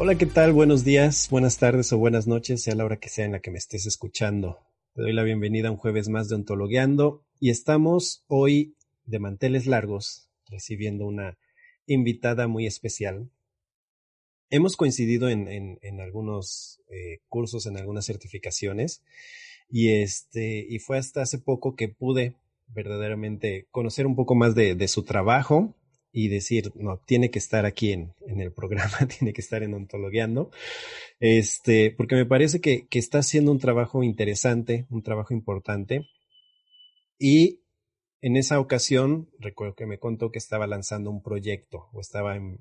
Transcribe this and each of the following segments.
Hola, ¿qué tal? Buenos días, buenas tardes o buenas noches, sea la hora que sea en la que me estés escuchando. Te doy la bienvenida a un jueves más de Ontologueando y estamos hoy de manteles largos recibiendo una invitada muy especial. Hemos coincidido en, en, en algunos eh, cursos, en algunas certificaciones y este y fue hasta hace poco que pude verdaderamente conocer un poco más de, de su trabajo y decir, no, tiene que estar aquí en, en el programa, tiene que estar en Ontologueando, este, porque me parece que, que está haciendo un trabajo interesante, un trabajo importante. Y en esa ocasión, recuerdo que me contó que estaba lanzando un proyecto o estaba en,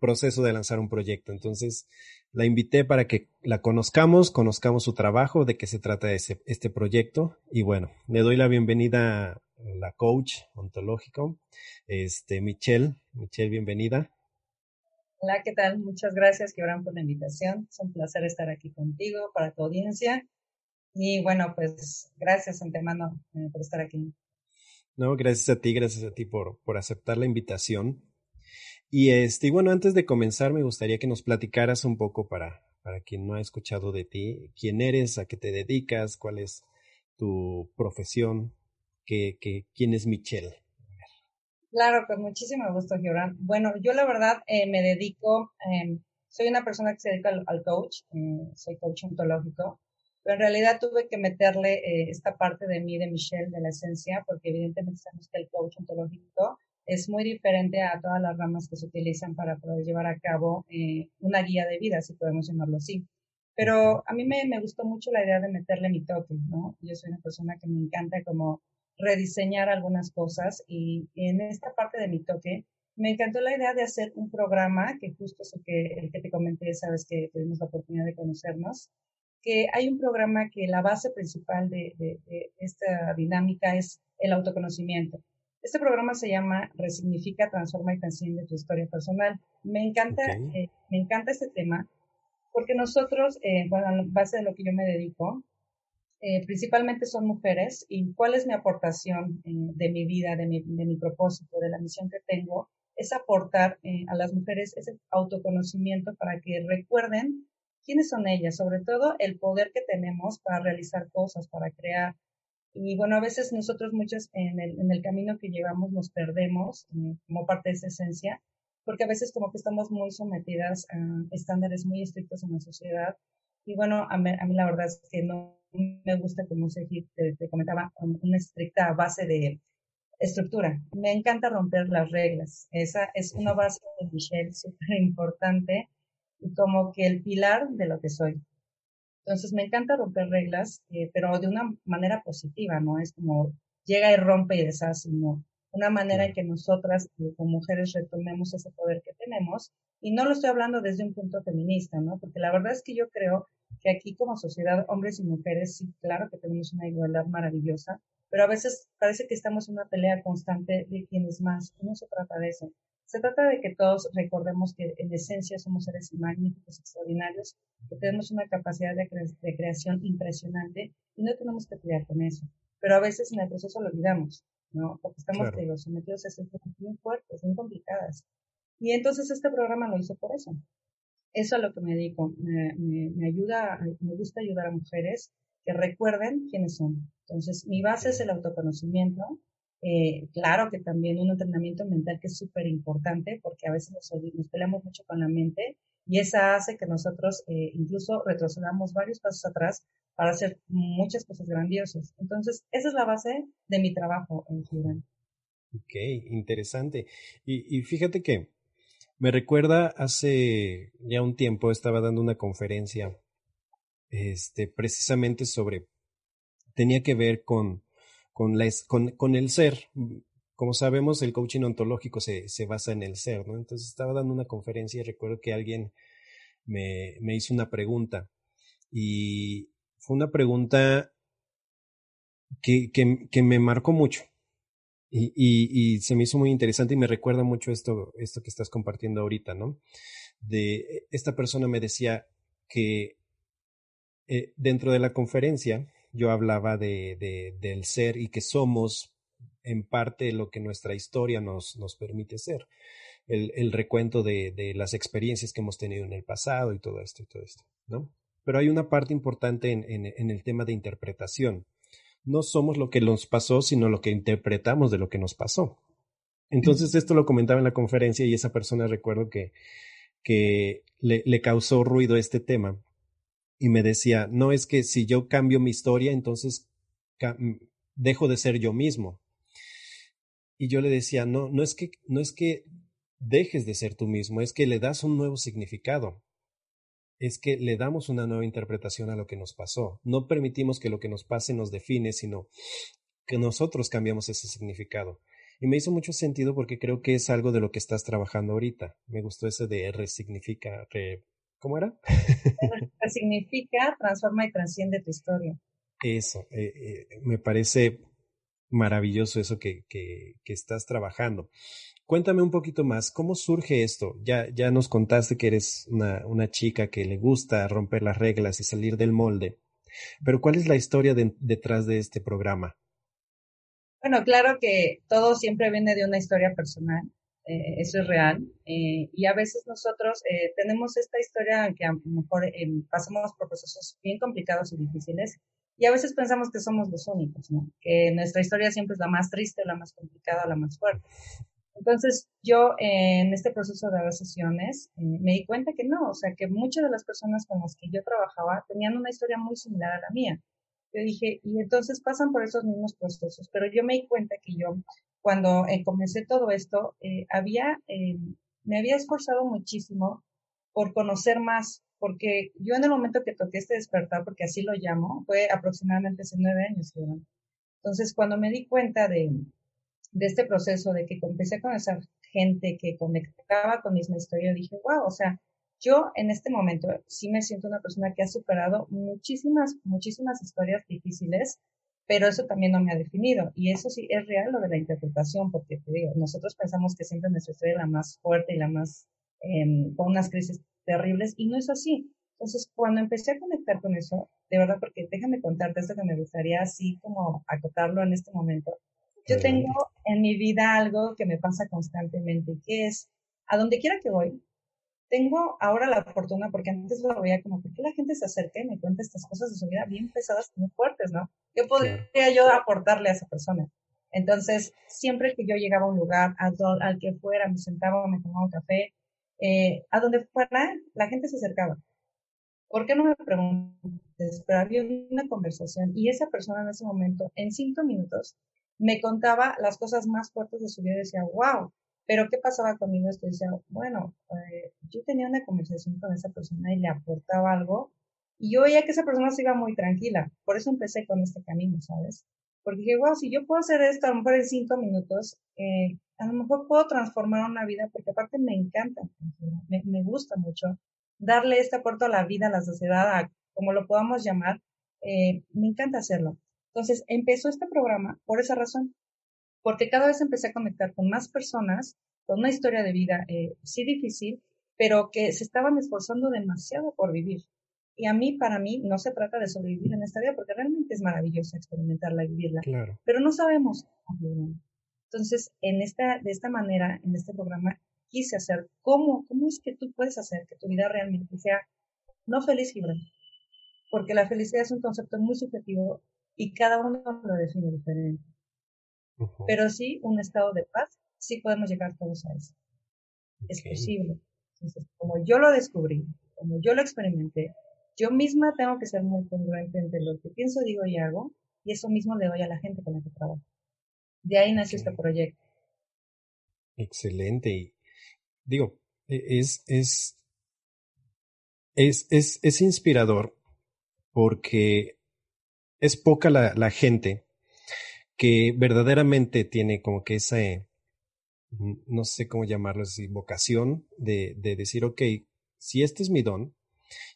proceso de lanzar un proyecto. Entonces, la invité para que la conozcamos, conozcamos su trabajo, de qué se trata ese, este proyecto. Y bueno, le doy la bienvenida la coach ontológico, este, Michelle. Michelle, bienvenida. Hola, ¿qué tal? Muchas gracias, Gibran, por la invitación. Es un placer estar aquí contigo, para tu audiencia. Y bueno, pues gracias antemano eh, por estar aquí. No, gracias a ti, gracias a ti por, por aceptar la invitación. Y este, y bueno, antes de comenzar, me gustaría que nos platicaras un poco para, para quien no ha escuchado de ti, quién eres, a qué te dedicas, cuál es tu profesión, que, que, quién es Michelle. Claro, con muchísimo gusto, Gibran. Bueno, yo la verdad eh, me dedico, eh, soy una persona que se dedica al, al coach, eh, soy coach ontológico, pero en realidad tuve que meterle eh, esta parte de mí, de Michelle, de la esencia, porque evidentemente sabemos que el coach ontológico es muy diferente a todas las ramas que se utilizan para poder llevar a cabo eh, una guía de vida, si podemos llamarlo así. Pero a mí me, me gustó mucho la idea de meterle mi toque, ¿no? Yo soy una persona que me encanta como rediseñar algunas cosas y en esta parte de mi toque me encantó la idea de hacer un programa que justo es el que, el que te comenté, sabes que tuvimos la oportunidad de conocernos, que hay un programa que la base principal de, de, de esta dinámica es el autoconocimiento. Este programa se llama Resignifica, Transforma y Trasciende tu historia personal. Me encanta, okay. eh, me encanta este tema porque nosotros, eh, bueno, a base de lo que yo me dedico, eh, principalmente son mujeres y cuál es mi aportación eh, de mi vida, de mi, de mi, propósito, de la misión que tengo, es aportar eh, a las mujeres ese autoconocimiento para que recuerden quiénes son ellas, sobre todo el poder que tenemos para realizar cosas, para crear. Y bueno, a veces nosotros muchos en el, en el camino que llevamos nos perdemos eh, como parte de esa esencia, porque a veces como que estamos muy sometidas a estándares muy estrictos en la sociedad. Y bueno, a mí, a mí la verdad es que no me gusta, como se te, te comentaba, una estricta base de estructura. Me encanta romper las reglas. Esa es una base de Michelle súper importante y como que el pilar de lo que soy. Entonces me encanta romper reglas, eh, pero de una manera positiva, no es como llega y rompe y deshace, no. Una manera en que nosotras eh, como mujeres retomemos ese poder que tenemos. Y no lo estoy hablando desde un punto feminista, ¿no? Porque la verdad es que yo creo que aquí como sociedad, hombres y mujeres, sí, claro que tenemos una igualdad maravillosa, pero a veces parece que estamos en una pelea constante de quién es más. No se trata de eso. Se trata de que todos recordemos que en esencia somos seres magníficos, extraordinarios, que tenemos una capacidad de, cre de creación impresionante y no tenemos que pelear con eso. Pero a veces en el proceso lo olvidamos, ¿no? Porque estamos claro. digo, sometidos a situaciones muy fuertes, muy complicadas. Y entonces este programa lo hizo por eso. Eso es lo que me dedico. Me, me, me ayuda, me gusta ayudar a mujeres que recuerden quiénes son. Entonces, mi base es el autoconocimiento. Eh, claro que también un entrenamiento mental que es súper importante porque a veces nos, nos, peleamos mucho con la mente y esa hace que nosotros eh, incluso retrocedamos varios pasos atrás para hacer muchas cosas grandiosas. Entonces, esa es la base de mi trabajo en Gibran. Ok, interesante. Y, y fíjate que me recuerda hace ya un tiempo estaba dando una conferencia este, precisamente sobre, tenía que ver con, con, con, el ser. Como sabemos, el coaching ontológico se, se basa en el ser, ¿no? Entonces estaba dando una conferencia y recuerdo que alguien me, me hizo una pregunta y fue una pregunta que, que me marcó mucho. Y, se me hizo muy interesante y me recuerda mucho esto, esto que estás compartiendo ahorita, ¿no? De esta persona me decía que eh, dentro de la conferencia yo hablaba de, de, del ser y que somos en parte lo que nuestra historia nos, nos permite ser. El, el recuento de, de, las experiencias que hemos tenido en el pasado y todo esto y todo esto, ¿no? Pero hay una parte importante en, en el tema de interpretación. No somos lo que nos pasó, sino lo que interpretamos de lo que nos pasó. Entonces, esto lo comentaba en la conferencia y esa persona recuerdo que, que le, le causó ruido este tema y me decía, no es que si yo cambio mi historia, entonces mm, dejo de ser yo mismo. Y yo le decía, no, no es que, no es que dejes de ser tú mismo, es que le das un nuevo significado. Es que le damos una nueva interpretación a lo que nos pasó. No permitimos que lo que nos pase nos define, sino que nosotros cambiamos ese significado. Y me hizo mucho sentido porque creo que es algo de lo que estás trabajando ahorita. Me gustó ese de resignifica, re, ¿Cómo era? significa transforma y trasciende tu historia. Eso, eh, eh, me parece maravilloso eso que, que, que, estás trabajando. Cuéntame un poquito más, ¿cómo surge esto? Ya, ya nos contaste que eres una, una chica que le gusta romper las reglas y salir del molde, pero ¿cuál es la historia detrás de este programa? Bueno, claro que todo siempre viene de una historia personal. Eh, eso es real. Eh, y a veces nosotros eh, tenemos esta historia que a lo mejor pasamos por procesos bien complicados y difíciles y a veces pensamos que somos los únicos. Que nuestra historia siempre es la más triste, la más complicada, la más fuerte. Entonces, yo en este proceso de sesiones me di cuenta que no, o sea, que muchas de las personas con las que yo trabajaba tenían una historia muy similar a la mía. Yo dije, y entonces pasan por esos mismos procesos, pero yo me di cuenta que yo cuando eh, comencé todo esto, eh, había, eh, me había esforzado muchísimo por conocer más, porque yo en el momento que toqué este despertar, porque así lo llamo, fue aproximadamente hace nueve años. Entonces, cuando me di cuenta de, de este proceso, de que empecé con esa gente que conectaba con mi historia, dije, wow, o sea, yo en este momento sí me siento una persona que ha superado muchísimas, muchísimas historias difíciles, pero eso también no me ha definido. Y eso sí es real lo de la interpretación, porque te digo, nosotros pensamos que siempre nuestra historia es la más fuerte y la más, eh, con unas crisis terribles, y no es así. Entonces, cuando empecé a conectar con eso, de verdad, porque déjame contarte esto que me gustaría así como acotarlo en este momento. Yo tengo en mi vida algo que me pasa constantemente, que es, a donde quiera que voy, tengo ahora la fortuna, porque antes lo veía como, ¿por qué la gente se acerca y me cuenta estas cosas de su vida bien pesadas, muy fuertes, ¿no? ¿Qué podría yo aportarle a esa persona? Entonces, siempre que yo llegaba a un lugar, al, al que fuera, me sentaba, me tomaba un café, eh, a donde fuera, la gente se acercaba. ¿Por qué no me preguntes? Pero había una conversación y esa persona en ese momento, en cinco minutos, me contaba las cosas más fuertes de su vida y decía, wow, pero ¿qué pasaba conmigo? Es que decía, bueno, eh, yo tenía una conversación con esa persona y le aportaba algo y yo veía que esa persona se iba muy tranquila. Por eso empecé con este camino, ¿sabes? Porque dije, wow, si yo puedo hacer esto a lo mejor en cinco minutos, eh, a lo mejor puedo transformar una vida, porque aparte me encanta, me, gusta mucho darle este aporte a la vida, a la sociedad, a como lo podamos llamar, eh, me encanta hacerlo. Entonces empezó este programa por esa razón, porque cada vez empecé a conectar con más personas, con una historia de vida, eh, sí difícil, pero que se estaban esforzando demasiado por vivir. Y a mí, para mí, no se trata de sobrevivir en esta vida, porque realmente es maravilloso experimentarla y vivirla. Claro. Pero no sabemos. Entonces, en esta, de esta manera, en este programa, quise hacer cómo, cómo es que tú puedes hacer que tu vida realmente sea no feliz, Gibran. Porque la felicidad es un concepto muy subjetivo y cada uno lo define diferente. pero sí un estado de paz, sí podemos llegar todos a eso. Es posible. Entonces, como yo lo descubrí, como yo lo experimenté, yo misma tengo que ser muy congruente entre lo que pienso, digo y hago, y eso mismo le doy a la gente con la que trabajo. De ahí nació este proyecto. Excelente. Y digo, e, es, es, es, es, es inspirador porque es poca la, gente que verdaderamente tiene como que esa, no sé cómo llamarlo así, vocación de, de decir, ok, si este es mi don,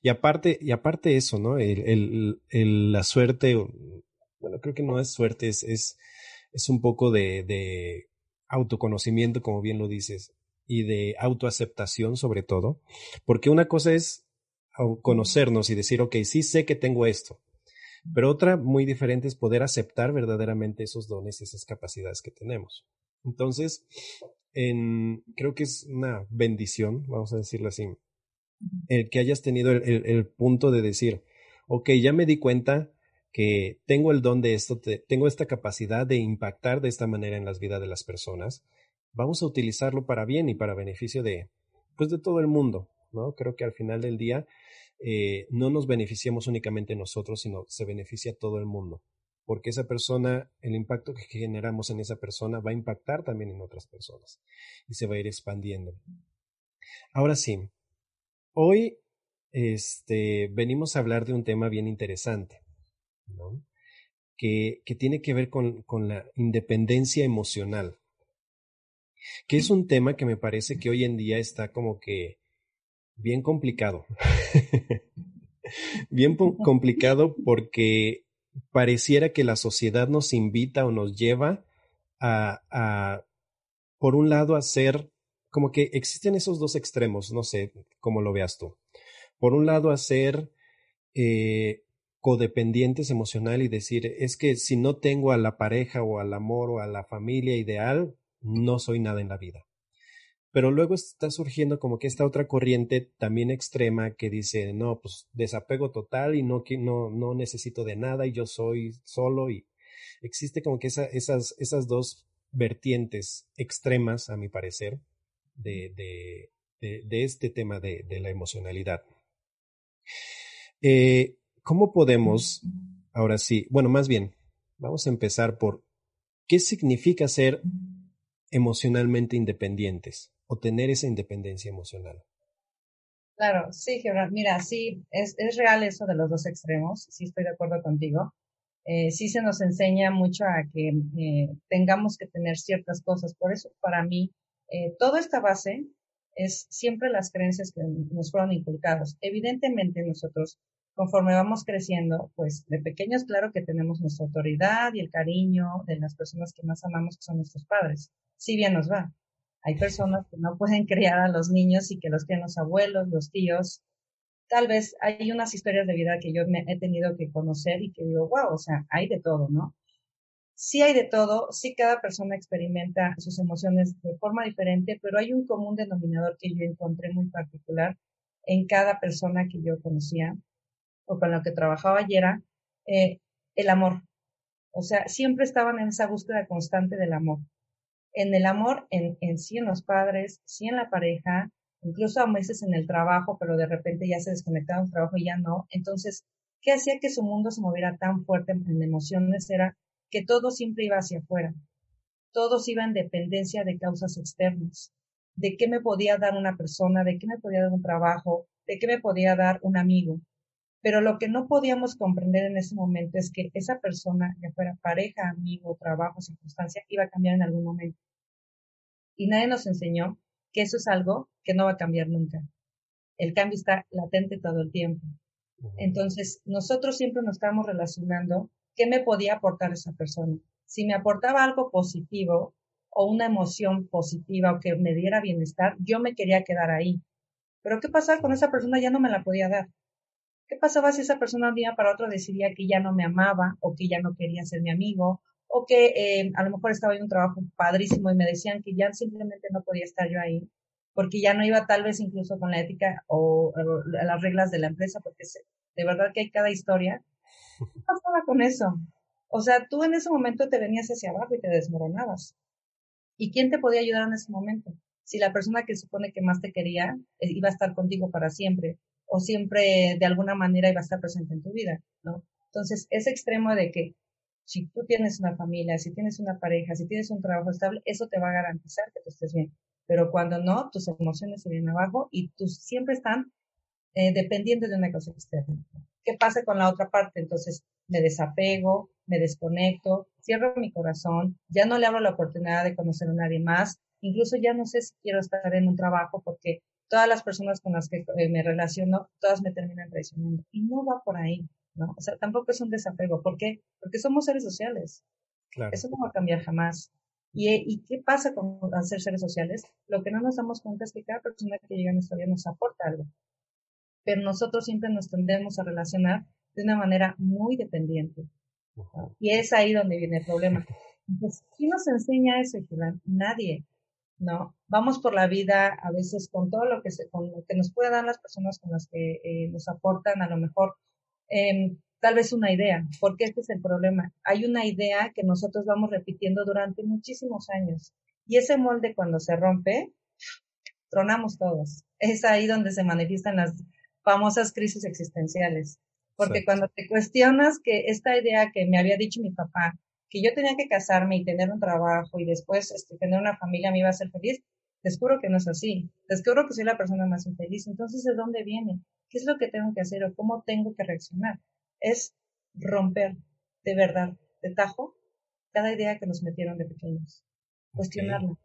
y aparte, y aparte eso, ¿no? El, la suerte, bueno, creo que no es suerte, es, es, es un poco de, de autoconocimiento, como bien lo dices, y de autoaceptación sobre todo, porque una cosa es conocernos y decir, ok, sí sé que tengo esto, pero otra muy diferente es poder aceptar verdaderamente esos dones, esas capacidades que tenemos. Entonces, en, creo que es una bendición, vamos a decirlo así, el que hayas tenido el, el, el punto de decir, ok, ya me di cuenta que tengo el don de esto, tengo esta capacidad de impactar de esta manera en las vidas de las personas, vamos a utilizarlo para bien y para beneficio de, pues de todo el mundo, ¿no? Creo que al final del día eh, no nos beneficiamos únicamente nosotros, sino se beneficia todo el mundo, porque esa persona, el impacto que generamos en esa persona va a impactar también en otras personas y se va a ir expandiendo. Ahora sí, hoy este, venimos a hablar de un tema bien interesante que, que, tiene que ver con, con la independencia emocional, que es un tema que me parece que hoy en día está como que bien complicado. bien complicado porque pareciera que la sociedad nos invita o nos lleva a, por un lado, a ser como que existen esos dos extremos, no sé cómo lo veas tú. Por un lado, a ser eh, codependientes emocional y decir, es que si no tengo a la pareja o al amor o a la familia ideal, no soy nada en la vida. Pero luego está surgiendo como que esta otra corriente también extrema que dice, no, pues desapego total y no, no, no necesito de nada y yo soy solo y existe como que esa, esas, esas dos vertientes extremas, a mi parecer, de, de, de, de este tema de, de la emocionalidad. Eh, ¿Cómo podemos, ahora sí, bueno, más bien, vamos a empezar por qué significa ser emocionalmente independientes o tener esa independencia emocional? Claro, sí, Gibran. Mira, sí, es, es, real eso de los dos extremos, sí estoy de acuerdo contigo. Eh, sí se nos enseña mucho a que eh, tengamos que tener ciertas cosas. Por eso, para mí, eh, toda esta base es siempre las creencias que nos fueron inculcadas. Evidentemente, nosotros conforme vamos creciendo, pues de pequeños, claro que tenemos nuestra autoridad y el cariño de las personas que más amamos, que son nuestros padres. Si bien nos va. Hay personas que no pueden criar a los niños y que los tienen los abuelos, los tíos. Tal vez hay unas historias de vida que yo me he tenido que conocer y que digo, wow, o sea, hay de todo, ¿no? Sí hay de todo, sí cada persona experimenta sus emociones de forma diferente, pero hay un común denominador que yo encontré muy particular en cada persona que yo conocía o con lo que trabajaba ayer eh, el amor. O sea, siempre estaban en esa búsqueda constante del amor. En el amor, en, en sí en los padres, sí en la pareja, incluso a veces en el trabajo, pero de repente ya se desconectaba del trabajo y ya no. Entonces, ¿qué hacía que su mundo se moviera tan fuerte en emociones? Era que todo siempre iba hacia afuera. Todos iba en dependencia de causas externas. De qué me podía dar una persona, de qué me podía dar un trabajo, de qué me podía dar un amigo. Pero lo que no podíamos comprender en ese momento es que esa persona, ya fuera pareja, amigo, trabajo, circunstancia, iba a cambiar en algún momento. Y nadie nos enseñó que eso es algo que no va a cambiar nunca. El cambio está latente todo el tiempo. Entonces, nosotros siempre nos estamos relacionando qué me podía aportar esa persona. Si me aportaba algo positivo o una emoción positiva o que me diera bienestar, yo me quería quedar ahí. Pero ¿qué pasaba con esa persona? Ya no me la podía dar. ¿Qué pasaba si esa persona un día para otro decidía que ya no me amaba o que ya no quería ser mi amigo o que eh, a lo mejor estaba en un trabajo padrísimo y me decían que ya simplemente no podía estar yo ahí porque ya no iba tal vez incluso con la ética o, las reglas de la empresa porque de verdad que hay cada historia. ¿Qué pasaba con eso? O sea, tú en ese momento te venías hacia abajo y te desmoronabas. ¿Y quién te podía ayudar en ese momento? Si la persona que supone que más te quería eh, iba a estar contigo para siempre o siempre de alguna manera iba a estar presente en tu vida, ¿no? Entonces, ese extremo de que si tú tienes una familia, si tienes una pareja, si tienes un trabajo estable, eso te va a garantizar que tú estés bien. Pero cuando no, tus emociones se vienen abajo y tú siempre están eh, dependiendo de una cosa externa. ¿Qué pasa con la otra parte? Entonces, me desapego, me desconecto, cierro mi corazón, ya no le abro la oportunidad de conocer a nadie más, incluso ya no sé si quiero estar en un trabajo porque todas las personas con las que eh, me relaciono, todas me terminan traicionando. Y no va por ahí, ¿no? O sea, tampoco es un desapego. ¿Por qué? Porque somos seres sociales. Claro. Eso no va a cambiar jamás. ¿Y, ¿Y qué pasa con ser seres sociales? Lo que no nos damos cuenta es que cada persona que llega a nuestra vida nos aporta algo. Pero nosotros siempre nos tendemos a relacionar de una manera muy dependiente. Y es ahí donde viene el problema. Entonces, ¿quién nos enseña eso, Gilán? Nadie. ¿No? Vamos por la vida a veces con todo lo que, se, con lo que nos pueden dar las personas con las que eh, nos aportan a lo mejor eh, tal vez una idea, porque este es el problema. Hay una idea que nosotros vamos repitiendo durante muchísimos años y ese molde cuando se rompe, tronamos todos. Es ahí donde se manifiestan las famosas crisis existenciales. Porque cuando te cuestionas que esta idea que me había dicho mi papá, que yo tenía que casarme y tener un trabajo y después este, tener una familia me iba a hacer feliz, descubro que no es así. Descubro que soy la persona más infeliz. Entonces, ¿de dónde viene? ¿Qué es lo que tengo que hacer o cómo tengo que reaccionar? Es romper de verdad, de tajo, cada idea que nos metieron de pequeños. Cuestionarla.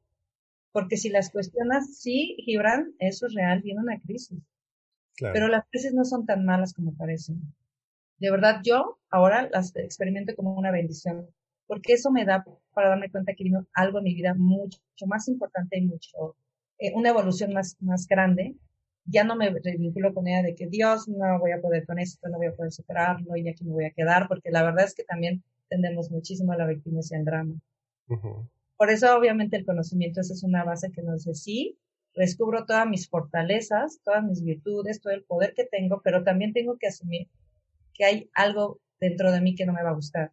Porque si las cuestionas, sí, Gibran, eso es real, viene una crisis. Pero las crisis no son tan malas como parecen. De verdad, yo ahora las experimento como una bendición porque eso me da para darme cuenta que vino algo en mi vida mucho, más importante y mucho, eh, una evolución más, más grande. Ya no me vinculo con ella de que Dios no voy a poder con esto, no voy a poder superarlo y aquí me voy a quedar, porque la verdad es que también tendemos muchísimo a la víctima y al drama. Por eso, obviamente, el conocimiento esa es una base que nos dice, sí, descubro todas mis fortalezas, todas mis virtudes, todo el poder que tengo, pero también tengo que asumir que hay algo dentro de mí que no me va a gustar.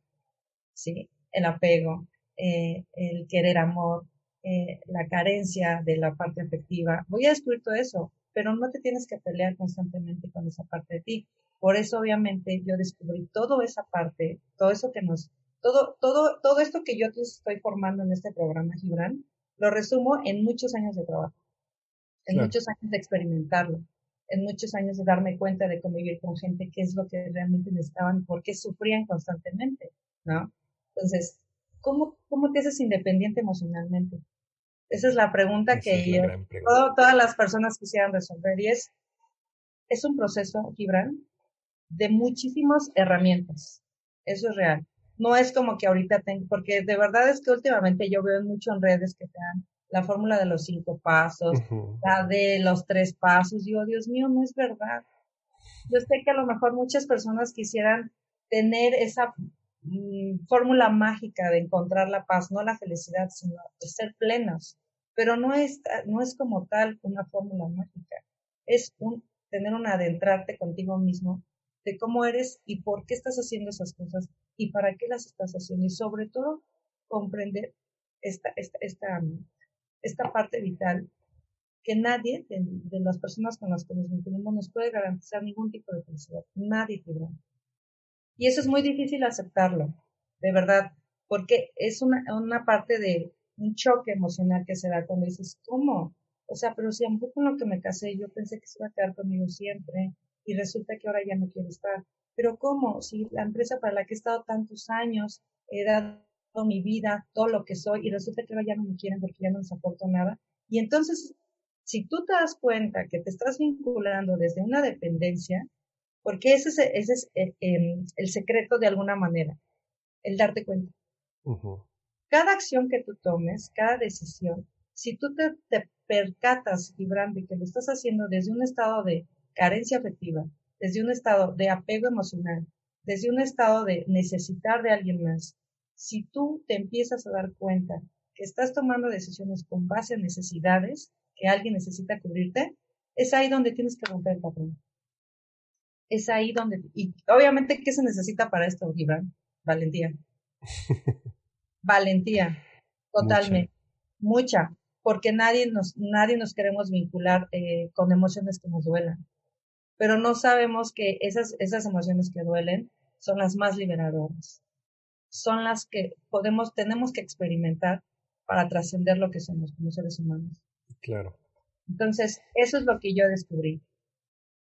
¿Sí? El apego, eh, el querer amor, eh, la carencia de la parte afectiva. Voy a descubrir todo eso, pero no te tienes que pelear constantemente con esa parte de ti. Por eso, obviamente, yo descubrí toda esa parte, todo eso que nos, todo, todo, todo esto que yo te estoy formando en este programa, Gibran, lo resumo en muchos años de trabajo, en muchos años de experimentarlo, en muchos años de darme cuenta de convivir con gente, qué es lo que realmente necesitaban, por qué sufrían constantemente, ¿no? Entonces, ¿cómo, cómo te haces independiente emocionalmente? Esa es la pregunta que todas las personas quisieran resolver y es, es un proceso, Gibran, de muchísimas herramientas. Eso es real. No es como que ahorita tengo, porque de verdad es que últimamente yo veo mucho en redes que te dan la fórmula de los cinco pasos, la de los tres pasos. Digo, Dios mío, no es verdad. Yo sé que a lo mejor muchas personas quisieran tener esa Mm, fórmula mágica de encontrar la paz, no la felicidad, sino de ser plenos. Pero no es, no es como tal una fórmula mágica. Es un, tener un adentrarte contigo mismo de cómo eres y por qué estás haciendo esas cosas y para qué las estás haciendo. Y sobre todo, comprender esta, esta, esta, esta parte vital que nadie de, las personas con las que nos vinculamos nos puede garantizar ningún tipo de felicidad. Nadie, te y eso es muy difícil aceptarlo, de verdad, porque es una, una parte de un choque emocional que se da cuando dices, ¿cómo? O sea, pero si a con lo que me casé, yo pensé que se iba a quedar conmigo siempre y resulta que ahora ya no quiere estar. Pero ¿cómo? Si la empresa para la que he estado tantos años, he dado mi vida, todo lo que soy, y resulta que ahora ya no me quieren porque ya no les aporto nada. Y entonces, si tú te das cuenta que te estás vinculando desde una dependencia, porque ese es, ese es el, eh, em, el, secreto de alguna manera, el darte cuenta. Cada acción que tú tomes, cada decisión, si tú te, te percatas, Gibran, de que lo estás haciendo desde un estado de carencia afectiva, desde un estado de apego emocional, desde un estado de necesitar de alguien más, si tú te empiezas a dar cuenta que estás tomando decisiones con base en necesidades que alguien necesita cubrirte, es ahí donde tienes que romper el patrón es ahí donde, y obviamente, ¿qué se necesita para esto, Gibran? Valentía. Valentía, totalmente. Mucha, porque nadie nos, nadie nos queremos vincular eh, con emociones que nos duelan. Pero no sabemos que esas, esas emociones que duelen son las más liberadoras. Son las que podemos, tenemos que experimentar para trascender lo que somos como seres humanos. Claro. Entonces, eso es lo que yo descubrí.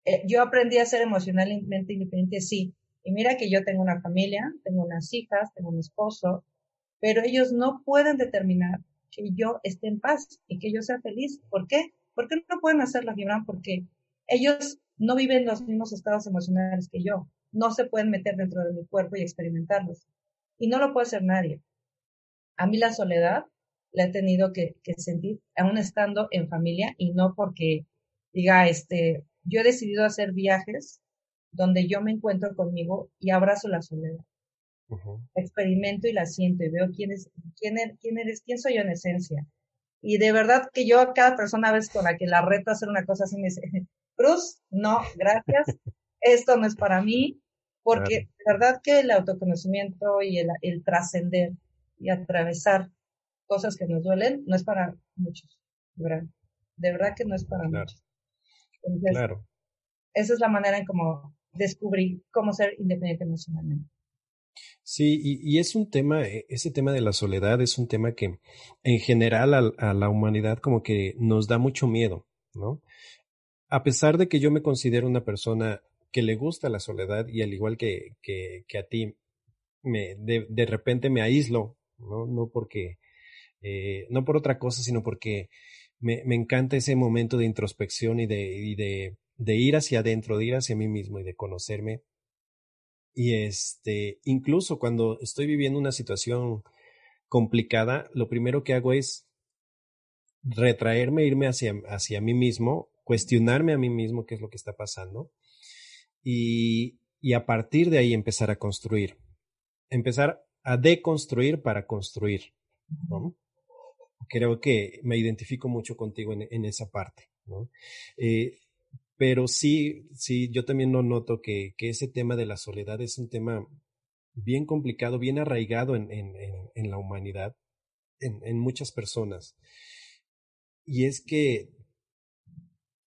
Eh, yo aprendí a ser emocionalmente independiente, sí. Y mira que yo tengo una familia, tengo unas hijas, tengo un esposo, pero ellos no pueden determinar que yo esté en paz y que yo sea feliz. ¿Por qué? ¿Por qué no pueden hacerlo, Gibran? Porque ellos no viven los mismos estados emocionales que yo. No se pueden meter dentro de mi cuerpo y experimentarlos. Y no lo puede hacer nadie. A mí la soledad la he tenido que, que sentir aún estando en familia y no porque diga, este, yo he decidido hacer viajes donde yo me encuentro conmigo y abrazo la soledad. Experimento y la siento y veo quién es, quién, er, quién eres, quién soy yo en esencia. Y de verdad que yo a cada persona a veces con la que la reto a hacer una cosa así me dice, Cruz, no, gracias, esto no es para mí, porque de verdad que el autoconocimiento y el, el trascender y atravesar cosas que nos duelen no es para muchos, de verdad, de verdad que no es para muchos. Claro. Esa es la manera en cómo descubrí cómo ser independiente emocionalmente. Sí, y, es un tema, e, ese tema de la soledad es un tema que en general a, la humanidad como que nos da mucho miedo, ¿no? A pesar de que yo me considero una persona que le gusta la soledad y al igual que, que, que a ti, me, de, de, repente me aíslo, ¿no? No porque, eh, no por otra cosa, sino porque me, me encanta ese momento de introspección y de, ir hacia adentro, de ir hacia mí mismo y de conocerme y este, incluso cuando estoy viviendo una situación complicada, lo primero que hago es retraerme, irme hacia, hacia mí mismo, cuestionarme a mí mismo qué es lo que está pasando y, y a partir de ahí empezar a construir. Empezar a deconstruir para construir. Creo que me identifico mucho contigo en, en esa parte. ¿no? Eh, pero sí, sí, yo también lo noto que, que ese tema de la soledad es un tema bien complicado, bien arraigado en, en, en, la humanidad, en, en, muchas personas. Y es que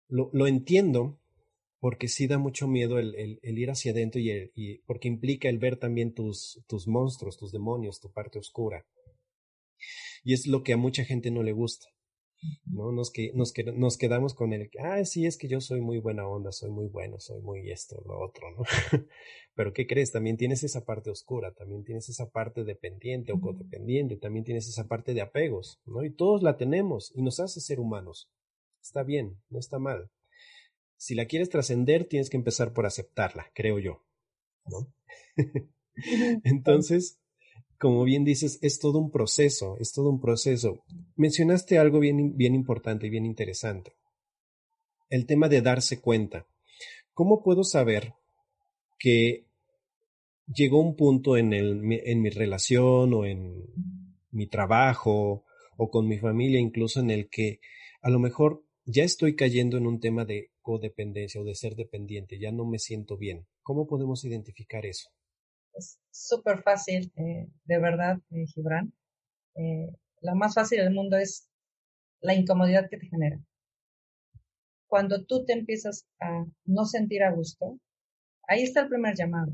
lo, lo entiendo porque sí da mucho miedo el, el, el ir hacia adentro y, el, y, porque implica el ver también tus, tus monstruos, tus demonios, tu parte oscura. Y es lo que a mucha gente no le gusta. ¿no? Nos, que, nos, que, nos quedamos con el, ah, sí, es que yo soy muy buena onda, soy muy bueno, soy muy esto, lo otro, ¿no? Pero ¿qué crees? También tienes esa parte oscura, también tienes esa parte dependiente o codependiente, también tienes esa parte de apegos, ¿no? Y todos la tenemos y nos hace ser humanos. Está bien, no está mal. Si la quieres trascender, tienes que empezar por aceptarla, creo yo, ¿no? Entonces, como bien dices, es todo un proceso, es todo un proceso. Mencionaste algo bien, bien importante y bien interesante. El tema de darse cuenta. ¿Cómo puedo saber que llegó un punto en, el, en mi relación o en mi trabajo o con mi familia incluso en el que a lo mejor ya estoy cayendo en un tema de codependencia o de ser dependiente, ya no me siento bien. ¿Cómo podemos identificar eso? Es súper fácil, eh, de verdad, eh, Gibran. Eh, la más fácil del mundo es la incomodidad que te genera. Cuando tú te empiezas a no sentir a gusto, ahí está el primer llamado.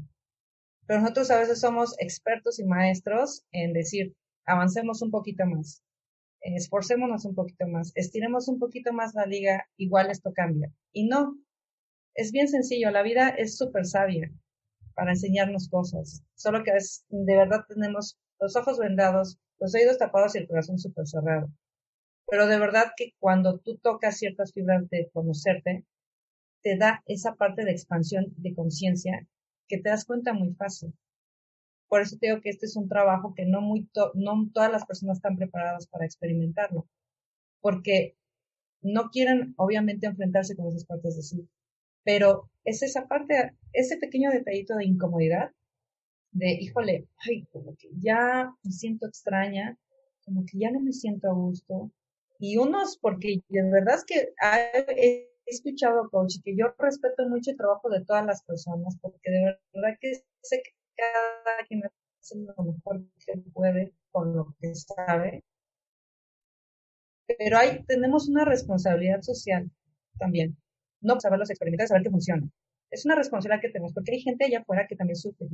Pero nosotros a veces somos expertos y maestros en decir, avancemos un poquito más, esforcémonos un poquito más, estiremos un poquito más la liga, igual esto cambia. Y no, es bien sencillo, la vida es súper sabia para enseñarnos cosas. Solo que es, de verdad tenemos los ojos vendados, los oídos tapados y el corazón súper cerrado. Pero de verdad que cuando tú tocas ciertas fibras de conocerte, te da esa parte de expansión de conciencia que te das cuenta muy fácil. Por eso te digo que este es un trabajo que no, muy no todas las personas están preparadas para experimentarlo. Porque no quieren, obviamente, enfrentarse con esas partes de sí pero es esa parte, ese pequeño detallito de incomodidad, de, híjole, ay, como que ya me siento extraña, como que ya no me siento a gusto. Y unos, porque de verdad es que he escuchado, coach, que yo respeto mucho el trabajo de todas las personas, porque de verdad que sé que cada quien hace lo mejor que puede con lo que sabe. Pero hay, tenemos una responsabilidad social también. No saber los experimentos, saber que funciona. Es una responsabilidad que tenemos, porque hay gente allá afuera que también sufre,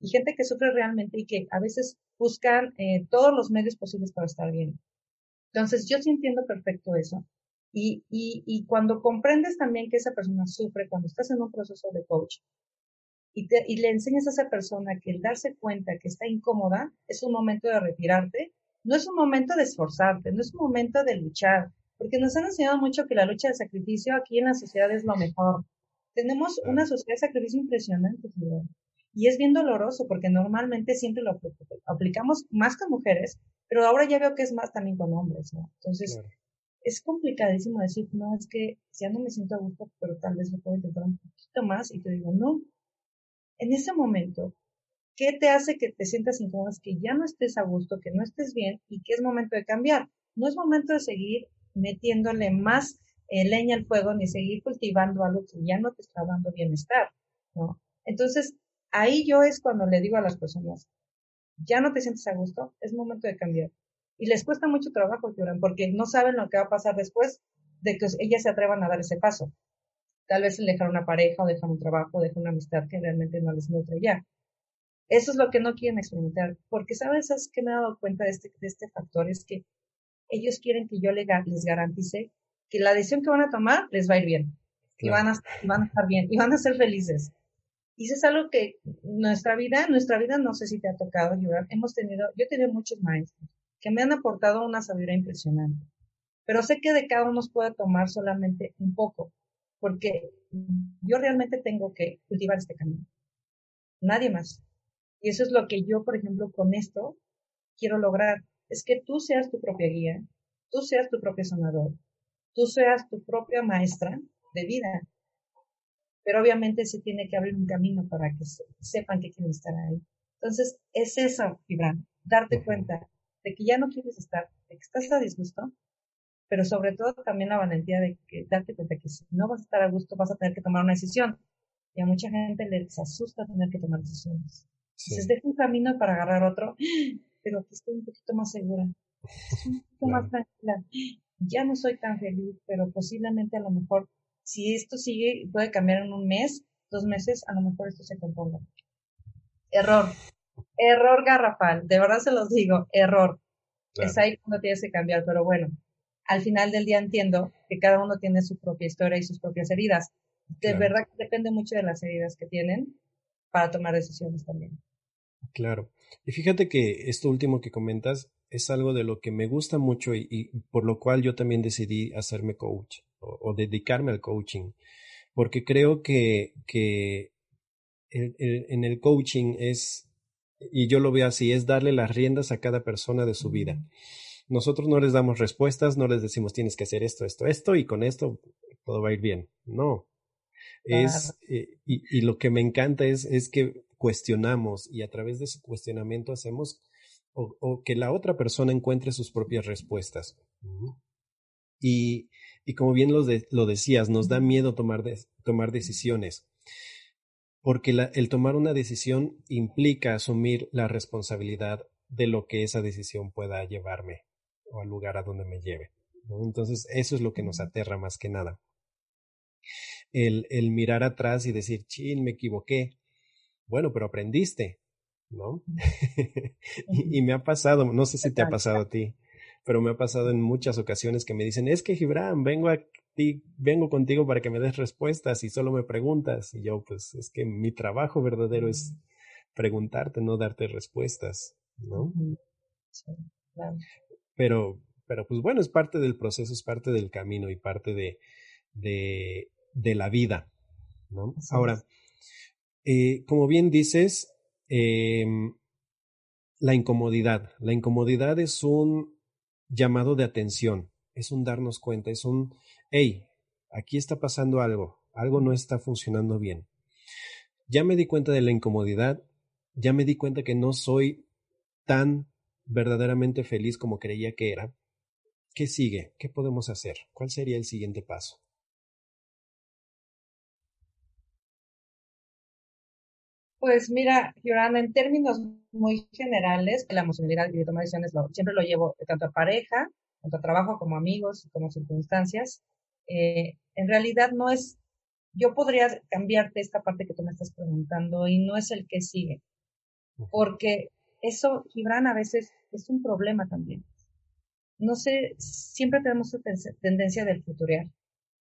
y gente que sufre realmente y que a veces buscan eh, todos los medios posibles para estar bien. Entonces, yo sí entiendo perfecto eso. Y, y, y cuando comprendes también que esa persona sufre, cuando estás en un proceso de coach, y, te, y le enseñas a esa persona que el darse cuenta que está incómoda es un momento de retirarte, no es un momento de esforzarte, no es un momento de luchar, porque nos han enseñado mucho que la lucha de sacrificio aquí en la sociedad es lo mejor. Tenemos una sociedad de sacrificio impresionante, y es bien doloroso porque normalmente siempre lo aplicamos más con mujeres, pero ahora ya veo que es más también con hombres, ¿no? Entonces, es complicadísimo decir, no, es que ya no me siento a gusto, pero tal vez lo puedo intentar un poquito más y te digo, no. En ese momento, ¿qué te hace que te sientas incómodo? que ya no estés a gusto, que no estés bien y que es momento de cambiar. No es momento de seguir metiéndole más eh, leña al fuego ni seguir cultivando algo que ya no te está dando bienestar, ¿no? Entonces, ahí yo es cuando le digo a las personas, ya no te sientes a gusto, es momento de cambiar. Y les cuesta mucho trabajo, lloran, porque no saben lo que va a pasar después de que ellas se atrevan a dar ese paso. Tal vez dejar una pareja o dejar un trabajo o dejar una amistad que realmente no les nutre ya. Eso es lo que no quieren experimentar, porque sabes es que me he dado cuenta de este, de este factor, es que ellos quieren que yo les garantice que la decisión que van a tomar les va a ir bien, y van a, van a estar bien, y van a ser felices. Y eso es algo que nuestra vida, nuestra vida no sé si te ha tocado, llorar. Hemos tenido, yo he tenido muchos maestros que me han aportado una sabiduría impresionante. Pero sé que de cada uno puede tomar solamente un poco, porque yo realmente tengo que cultivar este camino. Nadie más. Y eso es lo que yo, por ejemplo, con esto quiero lograr. Es que tú seas tu propia guía, tú seas tu propio sanador, tú seas tu propia maestra de vida. Pero obviamente se tiene que abrir un camino para que sepan que quieren estar ahí. Entonces, es eso, Gibran, darte cuenta de que ya no quieres estar, de que estás a disgusto, pero sobre todo también la valentía de que darte cuenta que si no vas a estar a gusto vas a tener que tomar una decisión. Y a mucha gente les asusta tener que tomar decisiones. Entonces deja un camino para agarrar otro, pero aquí estoy un poquito más segura, un poquito más tranquila. Ya no soy tan feliz, pero posiblemente a lo mejor si esto sigue puede cambiar en un mes, dos meses, a lo mejor esto se componga. Error. Error garrafal, de verdad se los digo, error. Es ahí cuando tienes que cambiar, pero bueno, al final del día entiendo que cada uno tiene su propia historia y sus propias heridas. De verdad que depende mucho de las heridas que tienen para tomar decisiones también. Claro. Y fíjate que esto último que comentas es algo de lo que me gusta mucho y, por lo cual yo también decidí hacerme coach o, dedicarme al coaching, porque creo que, que en el coaching es y yo lo veo así, es darle las riendas a cada persona de su vida. Nosotros no les damos respuestas, no les decimos tienes que hacer esto, esto, esto, y con esto todo va a ir bien. No. Es, eh, y, y, lo que me encanta es, es que cuestionamos y a través de ese cuestionamiento hacemos o, o que la otra persona encuentre sus propias respuestas. Y, y como bien lo, de, lo decías, nos da miedo tomar, de, tomar decisiones porque el tomar una decisión implica asumir la responsabilidad de lo que esa decisión pueda llevarme o al lugar a donde me lleve. Entonces, eso es lo que nos aterra más que nada. El, el mirar atrás y decir, chin, me equivoqué. Bueno, pero aprendiste, ¿no? y, y, me ha pasado, no sé si te ha pasado a ti, pero me ha pasado en muchas ocasiones que me dicen, es que Gibran, vengo a vengo contigo para que me des respuestas y solo me preguntas. Y yo, pues, es que mi trabajo verdadero es preguntarte, no darte respuestas, ¿no? Pero, pero pues bueno, es parte del proceso, es parte del camino y parte de, de, de la vida, ¿no? Ahora, eh, como bien dices, eh, la incomodidad. La incomodidad es un llamado de atención, es un darnos cuenta, es un hey, aquí está pasando algo, algo no está funcionando bien. Ya me di cuenta de la incomodidad, ya me di cuenta que no soy tan verdaderamente feliz como creía que era. ¿Qué sigue? ¿Qué podemos hacer? ¿Cuál sería el siguiente paso? Pues mira, Yorana, en términos muy generales, la emocionalidad y de tomar decisiones lo, siempre lo llevo tanto a pareja, tanto a trabajo como amigos, como circunstancias. Eh, en realidad no es, yo podría cambiarte esta parte que tú me estás preguntando y no es el que sigue, porque eso, Gibran, a veces es un problema también. No sé, siempre tenemos esa tendencia del futurear,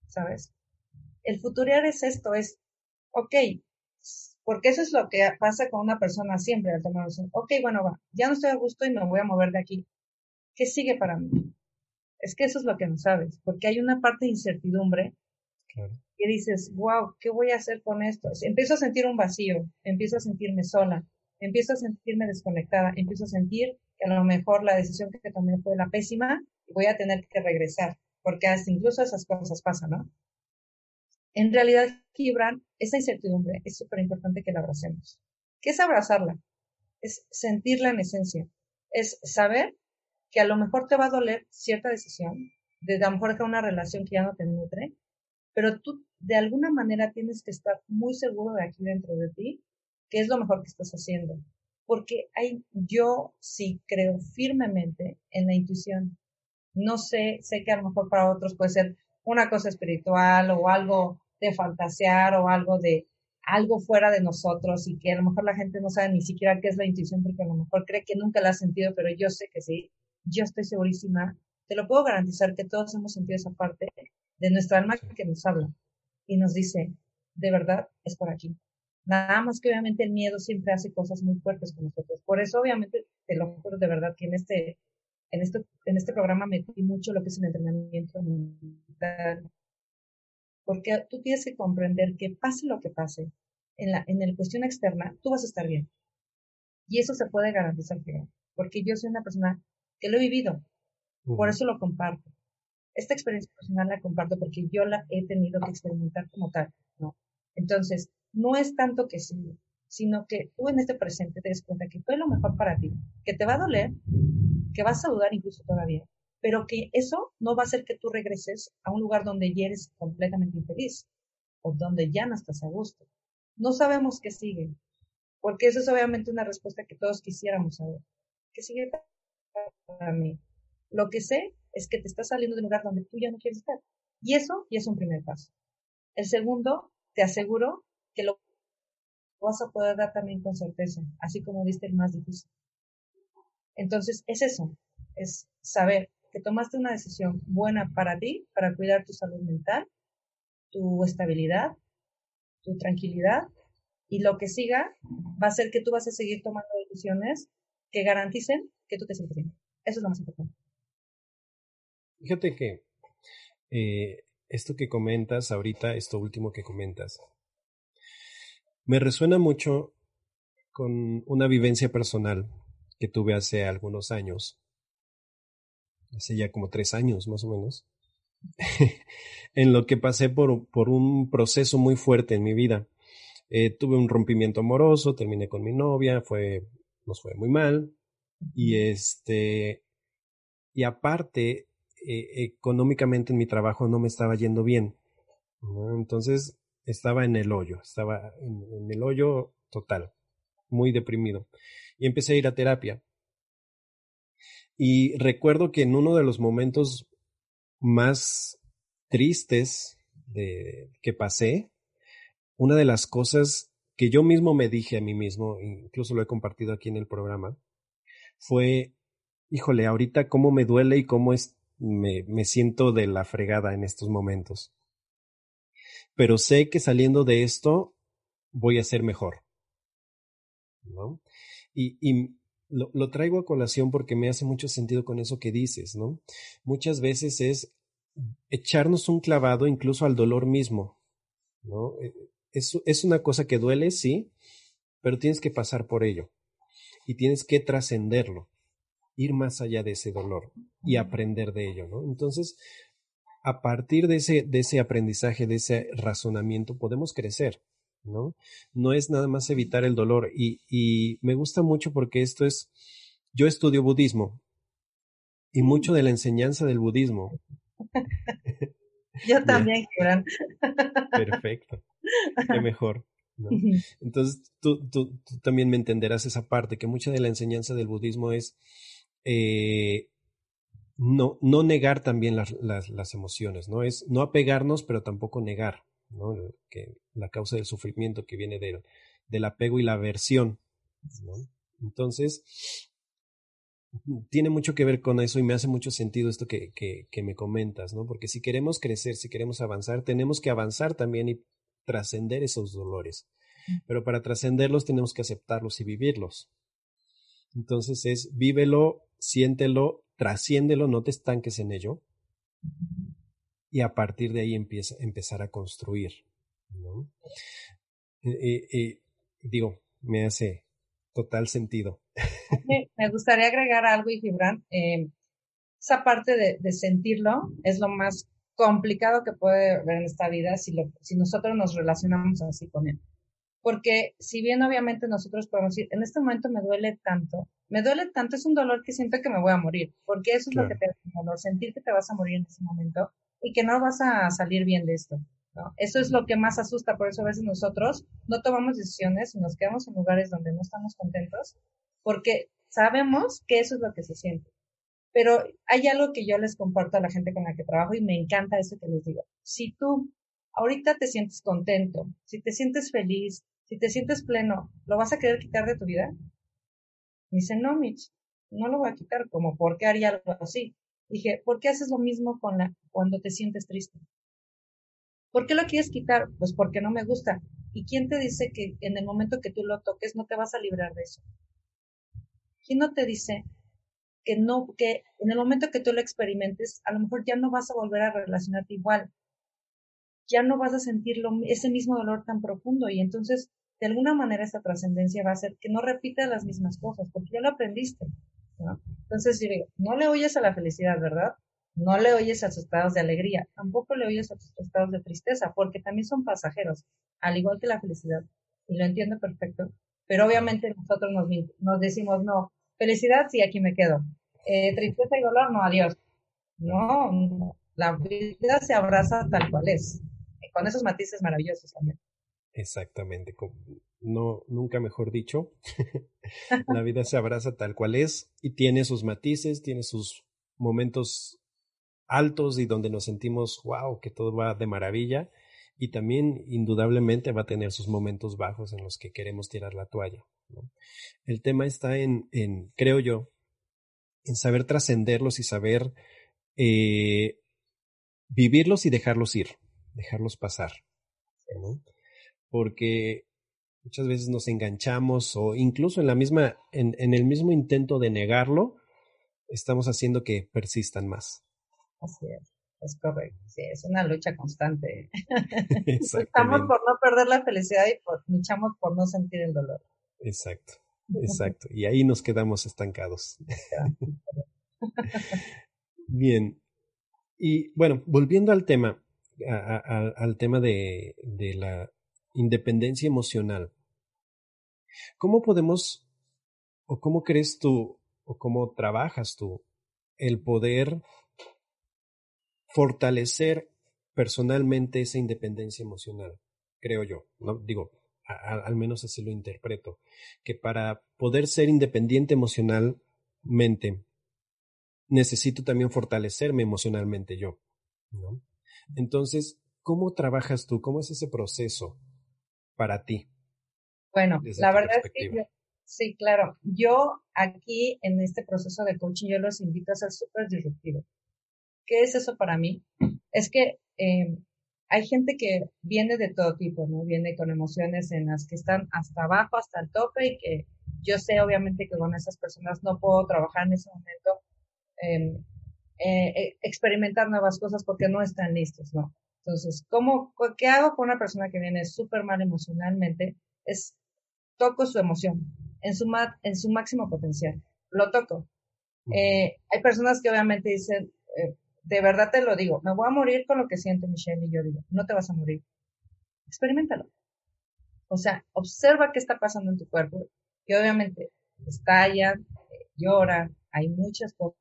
¿sabes? El futurear es esto, es, ok, porque eso es lo que pasa con una persona siempre al tomar Ok, bueno, va, ya no estoy a gusto y me voy a mover de aquí. ¿Qué sigue para mí? Es que eso es lo que no sabes, porque hay una parte de incertidumbre que dices, wow, ¿qué voy a hacer con esto? Empiezo a sentir un vacío, empiezo a sentirme sola, empiezo a sentirme desconectada, empiezo a sentir que a lo mejor la decisión que tomé fue la pésima y voy a tener que regresar, porque hasta incluso esas cosas pasan, ¿no? En realidad, Gibran, esa incertidumbre es súper importante que la abracemos. ¿Qué es abrazarla? Es sentirla en esencia. Es saber que a lo mejor te va a doler cierta decisión, de a lo mejor que una relación que ya no te nutre, pero tú de alguna manera tienes que estar muy seguro de aquí dentro de ti que es lo mejor que estás haciendo. Porque hay, yo sí creo firmemente en la intuición. No sé, sé que a lo mejor para otros puede ser una cosa espiritual o algo de fantasear o algo de algo fuera de nosotros y que a lo mejor la gente no sabe ni siquiera qué es la intuición porque a lo mejor cree que nunca la ha sentido, pero yo sé que sí, yo estoy segurísima, te lo puedo garantizar que todos hemos sentido esa parte de nuestra alma que nos habla y nos dice, de verdad, es por aquí. Nada más que obviamente el miedo siempre hace cosas muy fuertes con nosotros. Por eso obviamente te lo juro de verdad que en este, en este, en este programa metí mucho lo que es el entrenamiento mental, porque tú tienes que comprender que pase lo que pase en la, en el cuestión externa, tú vas a estar bien. Y eso se puede garantizar, porque yo soy una persona que lo he vivido, por eso lo comparto. Esta experiencia personal la comparto porque yo la he tenido que experimentar como tal, ¿no? Entonces, no es tanto que sí, sino que tú en este presente te des cuenta que fue lo mejor para ti, que te va a doler, que vas a dudar incluso todavía, pero que eso no va a hacer que tú regreses a un lugar donde ya eres completamente infeliz o donde ya no estás a gusto. No sabemos qué sigue, porque eso es obviamente una respuesta que todos quisiéramos saber. ¿Qué sigue para mí? Lo que sé es que te estás saliendo de un lugar donde tú ya no quieres estar. Y eso ya es un primer paso. El segundo, te aseguro que lo vas a poder dar también con certeza, así como diste el más difícil. Entonces, es eso, es saber que tomaste una decisión buena para ti, para cuidar tu salud mental, tu estabilidad, tu tranquilidad, y lo que siga va a ser que tú vas a seguir tomando decisiones que garanticen que tú te sientes bien. Eso es lo más importante. Fíjate que eh, esto que comentas ahorita, esto último que comentas, me resuena mucho con una vivencia personal que tuve hace algunos años hace ya como tres años más o menos, en lo que pasé por, por, un proceso muy fuerte en mi vida. Eh, tuve un rompimiento amoroso, terminé con mi novia, fue, nos fue muy mal, y este, y aparte, eh, económicamente en mi trabajo no me estaba yendo bien. Entonces estaba en el hoyo, estaba en el hoyo total, muy deprimido. Y empecé a ir a terapia. Y recuerdo que en uno de los momentos más tristes que pasé, una de las cosas que yo mismo me dije a mí mismo, incluso lo he compartido aquí en el programa, fue, híjole, ahorita cómo me duele y cómo es, me, me siento de la fregada en estos momentos. Pero sé que saliendo de esto voy a ser mejor. ¿no? Y, y lo, lo, traigo a colación porque me hace mucho sentido con eso que dices, ¿no? Muchas veces es echarnos un clavado incluso al dolor mismo, ¿no? Eh, es, es una cosa que duele, sí, pero tienes que pasar por ello y tienes que trascenderlo, ir más allá de ese dolor y aprender de ello, ¿no? Entonces, a partir de ese, de ese aprendizaje, de ese razonamiento, podemos crecer. ¿No? No es nada más evitar el dolor. Y, y me gusta mucho porque esto es, yo estudio budismo y mucho de la enseñanza del budismo. yo también, Perfecto. Qué mejor. Entonces, tú, tú, también me entenderás esa parte, que mucha de la enseñanza del budismo es eh, no, no negar también las, las, las, emociones, ¿no? Es no apegarnos, pero tampoco negar, ¿no? Que la causa del sufrimiento que viene del, del apego y la aversión, ¿no? Entonces, tiene mucho que ver con eso y me hace mucho sentido esto que, que, que me comentas, ¿no? Porque si queremos crecer, si queremos avanzar, tenemos que avanzar también y trascender esos dolores. Pero para trascenderlos tenemos que aceptarlos y vivirlos. Entonces es vívelo, siéntelo, trasciéndelo, no te estanques en ello. Y a partir de ahí empieza, empezar a construir. ¿no? digo, me hace total sentido. Me gustaría agregar algo, y Gibran. Eh, esa parte de, de, sentirlo es lo más complicado que puede haber en esta vida si, lo, si nosotros nos relacionamos así con él. Porque si bien obviamente nosotros podemos decir, en este momento me duele tanto, me duele tanto, es un dolor que siento que me voy a morir, porque eso es lo que te da dolor, sentir que te vas a morir en ese momento y que no vas a salir bien de esto. ¿no? Eso es lo que más asusta, por eso a veces nosotros no tomamos decisiones y nos quedamos en lugares donde no estamos contentos, porque sabemos que eso es lo que se siente. Pero hay algo que yo les comparto a la gente con la que trabajo y me encanta eso que les digo. Si tú ahorita te sientes contento, si te sientes feliz, si te sientes pleno, ¿lo vas a querer quitar de tu vida? Me dice, no, Mitch, no lo voy a quitar, como, ¿por qué haría algo así? Dije, ¿por qué haces lo mismo con la, cuando te sientes triste? ¿Por qué lo quieres quitar? Pues porque no me gusta. ¿Y quién te dice que en el momento que tú lo toques no te vas a librar de eso? ¿Quién no te dice que no, que en el momento que tú lo experimentes, a lo mejor ya no vas a volver a relacionarte igual, ya no vas a sentir ese mismo dolor tan profundo y entonces de alguna manera esa trascendencia va a ser que no repitas las mismas cosas porque ya lo aprendiste. ¿No? Entonces, digo, no le oyes a la felicidad, ¿verdad? No le oyes a sus estados de alegría, tampoco le oyes a tus estados de tristeza, porque también son pasajeros, al igual que la felicidad. Y lo entiendo perfecto. Pero obviamente nosotros nos, nos decimos, no, Felicidad, sí, aquí me quedo. Eh, tristeza y dolor, no, adiós. No, la vida se abraza tal cual es, con esos matices maravillosos también. Exactamente, no, nunca mejor dicho. la vida se abraza tal cual es y tiene sus matices, tiene sus momentos altos y donde nos sentimos, wow, que todo va de maravilla. Y también, indudablemente, va a tener sus momentos bajos en los que queremos tirar la toalla. El tema está en, en, creo yo, en saber trascenderlos y saber eh, vivirlos y dejarlos ir, dejarlos pasar. Porque muchas veces nos enganchamos o incluso en la misma, en, en el mismo intento de negarlo, estamos haciendo que persistan más. Así es. Es correcto, sí, es una lucha constante. Estamos por no perder la felicidad y luchamos por no sentir el dolor. Exacto, exacto. Y ahí nos quedamos estancados. Bien. Y bueno, volviendo al tema, al tema de, de la independencia emocional, ¿cómo podemos, o cómo crees tú, o cómo trabajas tú, el poder fortalecer personalmente esa independencia emocional? Creo yo, ¿no? Digo, al menos así lo interpreto, que para poder ser independiente emocionalmente, necesito también fortalecerme emocionalmente yo. Entonces, ¿cómo trabajas tú? ¿Cómo es ese proceso para ti? Bueno, la verdad es que sí, claro. Yo aquí en este proceso de coaching, yo los invito a ser súper disruptivos. ¿Qué es eso para mí? Es que eh, hay gente que viene de todo tipo, ¿no? Viene con emociones en las que están hasta abajo, hasta el tope y que yo sé obviamente que con esas personas no puedo trabajar en ese momento, eh, eh, experimentar nuevas cosas porque no están listos, ¿no? Entonces, ¿cómo, ¿qué hago con una persona que viene súper mal emocionalmente? Es toco su emoción en su, en su máximo potencial. Lo toco. Eh, hay personas que obviamente dicen, eh, de verdad te lo digo, me voy a morir con lo que siento Michelle y yo digo, no te vas a morir. Experimentalo. O sea, observa qué está pasando en tu cuerpo y obviamente estalla, llora, hay muchas cosas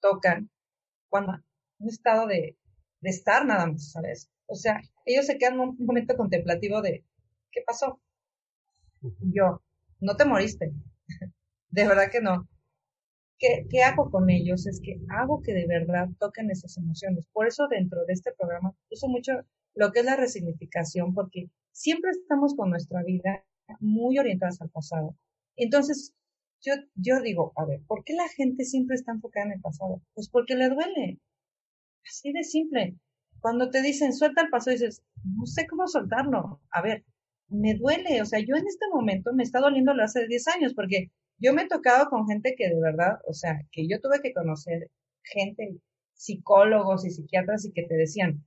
tocan cuando un estado de, de estar nada más, ¿sabes? O sea, ellos se quedan un momento contemplativo de, ¿qué pasó? Yo, no te moriste. de verdad que no. ¿Qué, ¿Qué hago con ellos? Es que hago que de verdad toquen esas emociones. Por eso dentro de este programa uso mucho lo que es la resignificación, porque siempre estamos con nuestra vida muy orientadas al pasado. Entonces, yo, yo digo, a ver, ¿por qué la gente siempre está enfocada en el pasado? Pues porque le duele. Así de simple. Cuando te dicen, suelta el pasado, dices, no sé cómo soltarlo. A ver, me duele. O sea, yo en este momento me está doliendo lo hace 10 años, porque yo me he tocado con gente que de verdad, o sea, que yo tuve que conocer gente, psicólogos y psiquiatras y que te decían,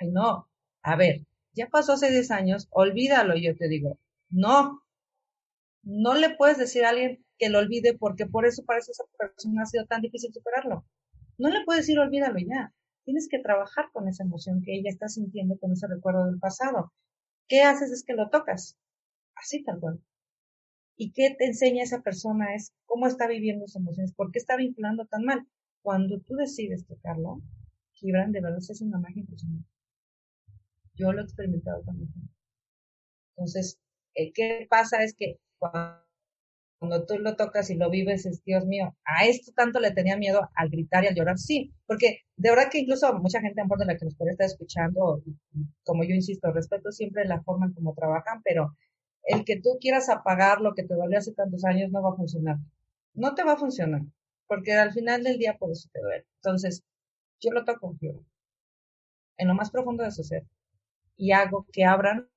ay no, a ver, ya pasó hace 10 años, olvídalo, yo te digo, no, no le puedes decir a alguien que lo olvide porque por eso para esa persona ha sido tan difícil superarlo. No le puedes decir olvídalo ya. Tienes que trabajar con esa emoción que ella está sintiendo con ese recuerdo del pasado. ¿Qué haces? Es que lo tocas. Así tal cual. ¿Y qué te enseña esa persona? Es cómo está viviendo sus emociones, por qué está vinculando tan mal. Cuando tú decides tocarlo, Gibran, de verdad es una magia impresionante. Yo lo he experimentado también. Entonces, eh, ¿qué pasa? Es que cuando tú lo tocas y lo vives, es Dios mío, a esto tanto le tenía miedo al gritar y al llorar, sí, porque de verdad que incluso mucha gente, a de la que nos puede estar escuchando, como yo insisto, respeto siempre la forma en cómo trabajan, pero el que tú quieras apagar lo que te dolió hace tantos años no va a funcionar. No te va a funcionar, porque al final del día por eso te duele. Entonces, yo lo toco en lo más profundo de su ser y hago que abran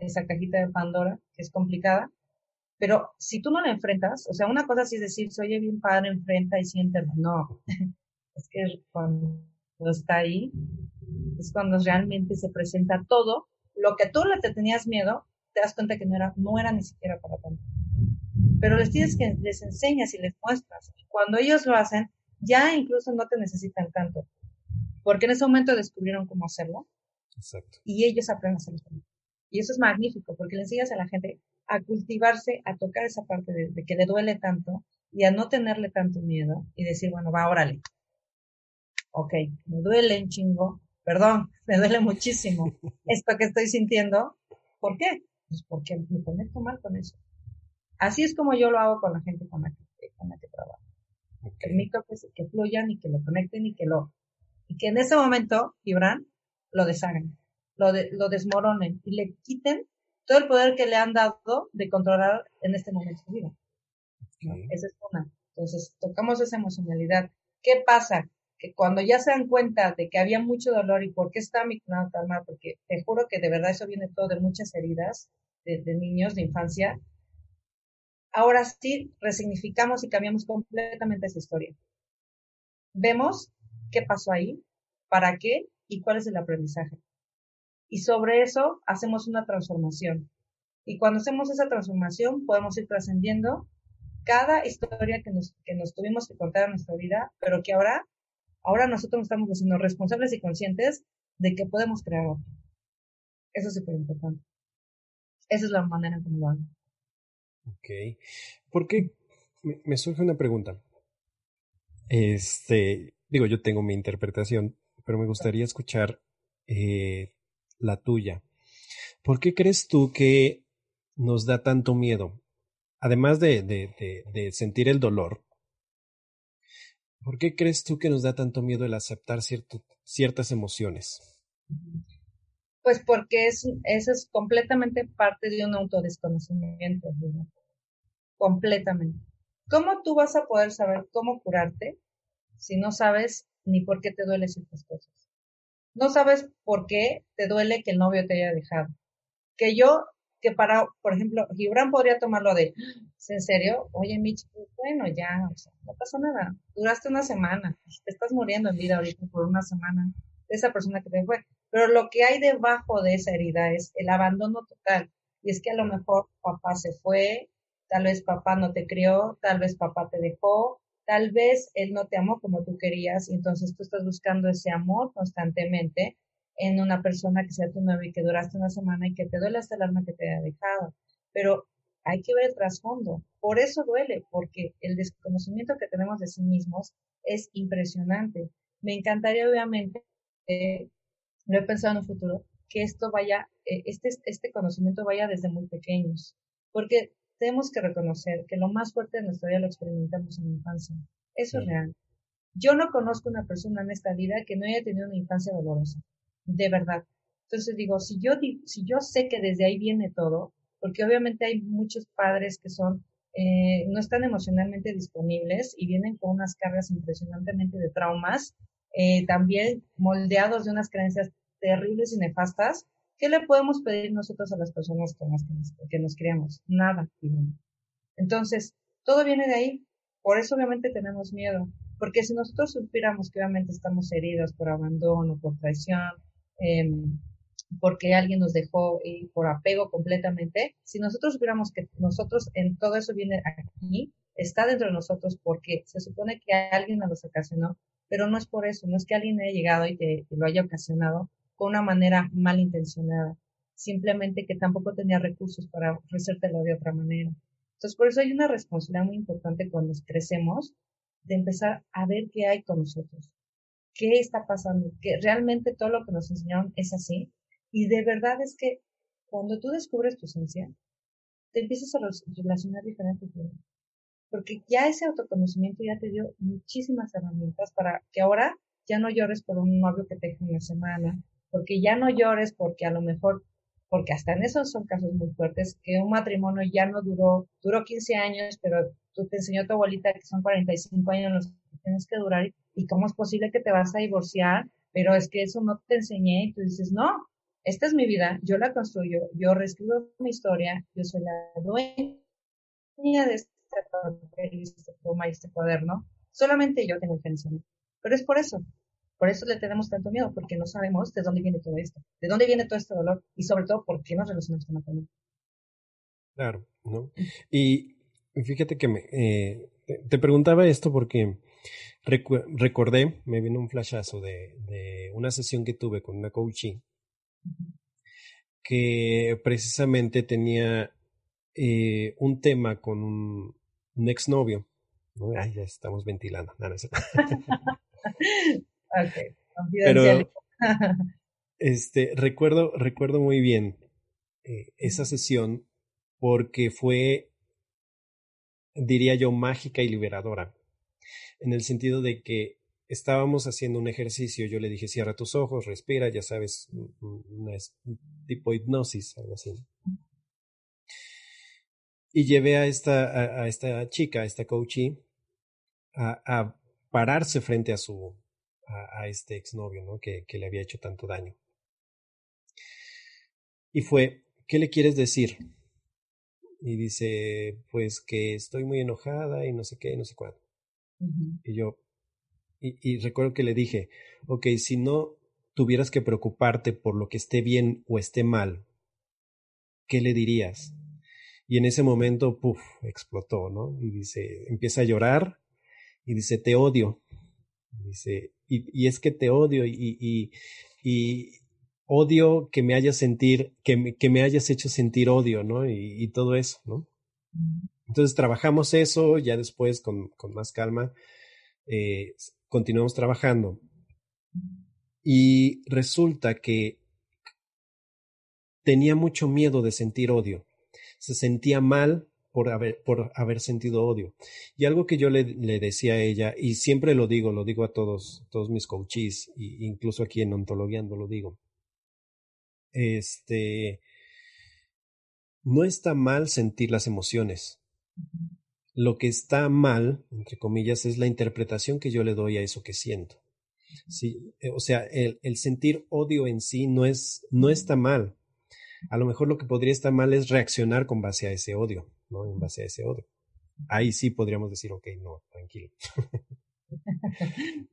esa cajita de Pandora, que es complicada, pero si tú no la enfrentas, o sea, una cosa sí es decir, se oye bien padre, enfrenta y siéntelo. No, es que cuando está ahí, es cuando realmente se presenta todo lo que tú le te tenías miedo, te das cuenta que no era, no era ni siquiera para tanto. Pero les tienes que, les enseñas y les muestras. cuando ellos lo hacen, ya incluso no te necesitan tanto. Porque en ese momento descubrieron cómo hacerlo. Exacto. Y ellos aprenden a hacerlo. Y eso es magnífico, porque le enseñas a la gente a cultivarse, a tocar esa parte de, de, que le duele tanto y a no tenerle tanto miedo y decir, bueno, va, órale. Ok, me duele un chingo, perdón, me duele muchísimo esto que estoy sintiendo. ¿Por qué? Pues porque me conecto mal con eso. Así es como yo lo hago con la gente con la que, con la que trabajo. Permito que, que fluyan y que lo conecten y que lo, y que en ese momento, Gibran, lo deshagan, lo, lo desmoronen y le quiten todo el poder que le han dado de controlar en este momento de vida. Esa es una. Entonces, tocamos esa emocionalidad. ¿Qué pasa? Que cuando ya se dan cuenta de que había mucho dolor y por qué está mi tan mal, porque te juro que de verdad eso viene todo de muchas heridas de, de niños, de infancia, ahora sí resignificamos y cambiamos completamente esa historia. Vemos qué pasó ahí, para qué y cuál es el aprendizaje. Y sobre eso hacemos una transformación. Y cuando hacemos esa transformación podemos ir trascendiendo cada historia que nos, que nos tuvimos que contar en nuestra vida, pero que ahora, ahora nosotros estamos haciendo responsables y conscientes de que podemos crear otro. Eso es súper importante. Esa es la manera en como lo hago. Ok. Porque me surge una pregunta. Este, digo, yo tengo mi interpretación, pero me gustaría escuchar eh, la tuya. ¿Por qué crees tú que nos da tanto miedo? Además de, de, de, sentir el dolor, ¿por qué crees tú que nos da tanto miedo el aceptar cierto, ciertas emociones? Pues porque es, eso es completamente parte de un autodesconocimiento. Completamente. ¿Cómo tú vas a poder saber cómo curarte si no sabes ni por qué te duelen ciertas cosas? No sabes por qué te duele que el novio te haya dejado. Que yo, que para, por ejemplo, Gibran podría tomarlo de, ¿es en serio? Oye, Mitch, bueno, ya, o sea, no pasó nada. Duraste una semana, te estás muriendo en vida ahorita por una semana de esa persona que te fue. Pero lo que hay debajo de esa herida es el abandono total. Y es que a lo mejor papá se fue, tal vez papá no te crió, tal vez papá te dejó, Tal vez él no te amó como tú querías y entonces tú estás buscando ese amor constantemente en una persona que sea tu novio y que duraste una semana y que te duele hasta el alma que te haya dejado. Pero hay que ver el trasfondo. Por eso duele, porque el desconocimiento que tenemos de sí mismos es impresionante. Me encantaría, obviamente, eh, lo he pensado en un futuro, que esto vaya, eh, este, este conocimiento vaya desde muy pequeños, porque tenemos que reconocer que lo más fuerte de nuestra vida lo experimentamos en la infancia. Eso es real. Yo no conozco una persona en esta vida que no haya tenido una infancia dolorosa, de verdad. Entonces digo, si yo, si yo sé que desde ahí viene todo, porque obviamente hay muchos padres que son, eh, no están emocionalmente disponibles y vienen con unas cargas impresionantemente de traumas, eh, también moldeados de unas creencias terribles y nefastas, ¿qué le podemos pedir nosotros a las personas con las que nos, criamos? Nada. Entonces, todo viene de ahí. Por eso obviamente tenemos miedo. Porque si nosotros supiéramos que obviamente estamos heridos por abandono, por traición, eh, porque alguien nos dejó y por apego completamente, si nosotros supiéramos que nosotros en todo eso viene aquí, está dentro de nosotros porque se supone que alguien nos ocasionó, pero no es por eso, no es que alguien haya llegado y te, lo haya ocasionado con una manera malintencionada, simplemente que tampoco tenía recursos para ofrecértelo de otra manera. Entonces, por eso hay una responsabilidad muy importante cuando crecemos de empezar a ver qué hay con nosotros, qué está pasando, que realmente todo lo que nos enseñaron es así. Y de verdad es que cuando tú descubres tu esencia, te empiezas a relacionar diferente porque ya ese autoconocimiento ya te dio muchísimas herramientas para que ahora ya no llores por un novio que te dejó una semana, porque ya no llores porque a lo mejor, porque hasta en esos son casos muy fuertes, que un matrimonio ya no duró, duró 15 años, pero tú te enseñó tu abuelita que son 45 años los que tienes que durar y cómo es posible que te vas a divorciar, pero es que eso no te enseñé y tú dices, no, esta es mi vida, yo la construyo, yo reescribo mi historia, yo soy la dueña de este papel, este este cuaderno, solamente yo tengo intención. Pero es por eso, por eso le tenemos tanto miedo, porque no sabemos de dónde viene todo esto, de dónde viene todo este dolor y sobre todo por qué nos relacionamos con la familia. Claro, ¿no? Y fíjate que me, eh, te preguntaba esto porque recordé, me vino un flashazo de, de, una sesión que tuve con una coaching que precisamente tenía eh, un tema con un, un exnovio. Ay, ya estamos ventilando. No, no Ok, Pero, este, recuerdo, recuerdo muy bien eh, esa sesión porque fue, diría yo, mágica y liberadora. En el sentido de que estábamos haciendo un ejercicio, yo le dije, cierra tus ojos, respira, ya sabes, una tipo hipnosis, algo así. Y llevé a esta, a, esta chica, a esta coachee, a, a, pararse frente a su, a, a este exnovio, ¿no? Que, que le había hecho tanto daño. Y fue, ¿qué le quieres decir? Y dice, pues que estoy muy enojada y no sé qué, no sé cuándo. Y yo, y, y, recuerdo que le dije, ok, si no tuvieras que preocuparte por lo que esté bien o esté mal, ¿qué le dirías? Y en ese momento, puff, explotó, ¿no? Y dice, empieza a llorar y dice, te odio. Dice, y, es que te odio y, odio que me hayas sentir, que me, hayas hecho sentir odio, ¿no? Y, todo eso, ¿no? Entonces trabajamos eso, ya después con, con más calma, eh, continuamos trabajando. Y resulta que tenía mucho miedo de sentir odio. Se sentía mal por haber, por haber sentido odio. Y algo que yo le, le, decía a ella, y siempre lo digo, lo digo a todos, todos mis coaches, e incluso aquí en Ontologiando lo digo. Este, no está mal sentir las emociones. Lo que está mal, entre comillas, es la interpretación que yo le doy a eso que siento. Sí, eh, o sea, el, el sentir odio en sí no es, no está mal. A lo mejor lo que podría estar mal es reaccionar con base a ese odio. ¿No? En base a ese odio. Ahí sí podríamos decir, ok, no, tranquilo.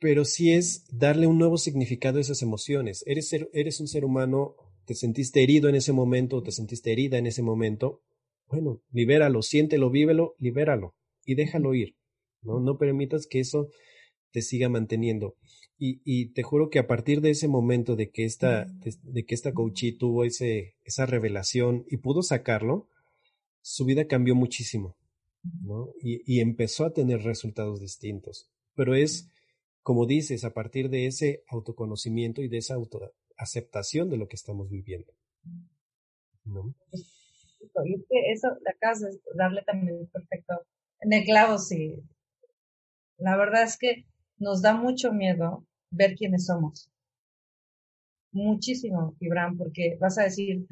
Pero sí es darle un nuevo significado a esas emociones. Eres, ser, eres un ser humano, te sentiste herido en ese momento, te sentiste herida en ese momento. Bueno, libéralo, siéntelo, vívelo, libéralo y déjalo ir. No, no permitas que eso te siga manteniendo. Y, y, te juro que a partir de ese momento de que esta, de, de que esta coachí tuvo ese, esa revelación y pudo sacarlo, su vida cambió muchísimo. ¿no? Y, y empezó a tener resultados distintos. Pero es, como dices, a partir de ese autoconocimiento y de esa autoaceptación de lo que estamos viviendo. ¿no? Y es que eso acabas de darle también perfecto en el clavo, sí. La verdad es que nos da mucho miedo ver quiénes somos. Muchísimo, Gibran, porque vas a decir,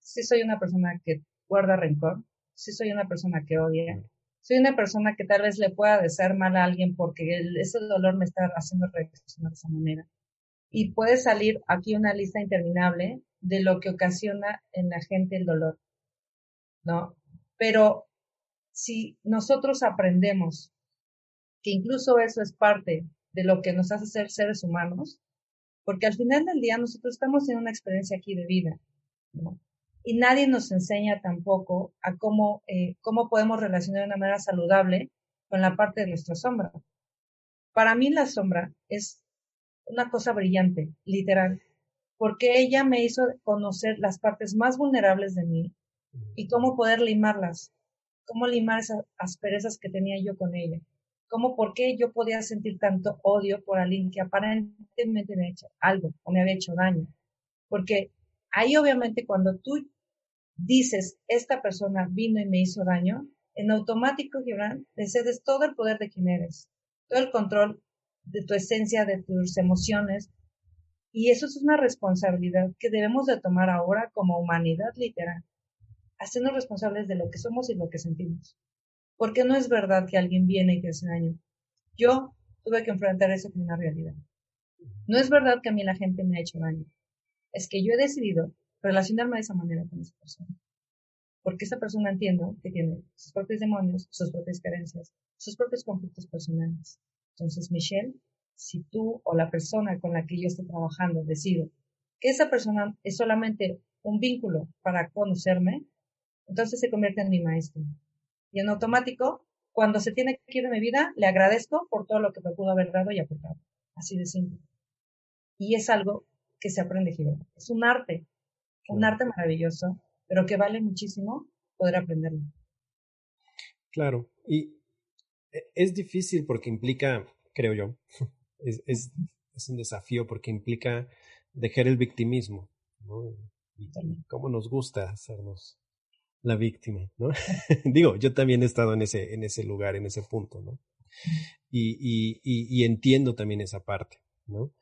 si soy una persona que guarda rencor, si soy una persona que odia, soy una persona que tal vez le pueda desear mal a alguien porque ese dolor me está haciendo reaccionar de esa manera. Y puede salir aquí una lista interminable de lo que ocasiona en la gente el dolor, ¿no? Pero si nosotros aprendemos que incluso eso es parte de lo que nos hace ser seres humanos, porque al final del día nosotros estamos en una experiencia aquí de vida, ¿no? Y nadie nos enseña tampoco a cómo, eh, cómo podemos relacionar de una manera saludable con la parte de nuestra sombra. Para mí la sombra es una cosa brillante, literal, porque ella me hizo conocer las partes más vulnerables de mí y cómo poder limarlas, cómo limar esas asperezas que tenía yo con ella, cómo por qué yo podía sentir tanto odio por alguien que aparentemente me ha hecho algo o me había hecho daño. Porque ahí obviamente cuando tú dices, esta persona vino y me hizo daño, en automático, Gibran, le cedes todo el poder de quien eres, todo el control de tu esencia, de tus emociones, y eso es una responsabilidad que debemos de tomar ahora como humanidad literal, hacernos responsables de lo que somos y lo que sentimos. Porque no es verdad que alguien viene y te hace daño. Yo tuve que enfrentar eso con una realidad. No es verdad que a mí la gente me ha hecho daño. Es que yo he decidido relacionarme de esa manera con esa persona. Porque esa persona entiendo que tiene sus propios demonios, sus propias carencias, sus propios conflictos personales. Entonces, Michelle, si tú o la persona con la que yo estoy trabajando decido que esa persona es solamente un vínculo para conocerme, entonces se convierte en mi maestro. Y en automático, cuando se tiene que ir de mi vida, le agradezco por todo lo que me pudo haber dado y aportado. Así de simple. Y es algo que se aprende, Gibran. Es un arte, un arte maravilloso, pero que vale muchísimo poder aprenderlo. Claro, y e, es difícil porque implica, creo yo, es, es, es un desafío porque implica dejar el victimismo, ¿no? Y cómo nos gusta hacernos la víctima, ¿no? Digo, yo también he estado en ese, en ese lugar, en ese punto, ¿no? Y, y, y, y entiendo también esa parte, ¿no?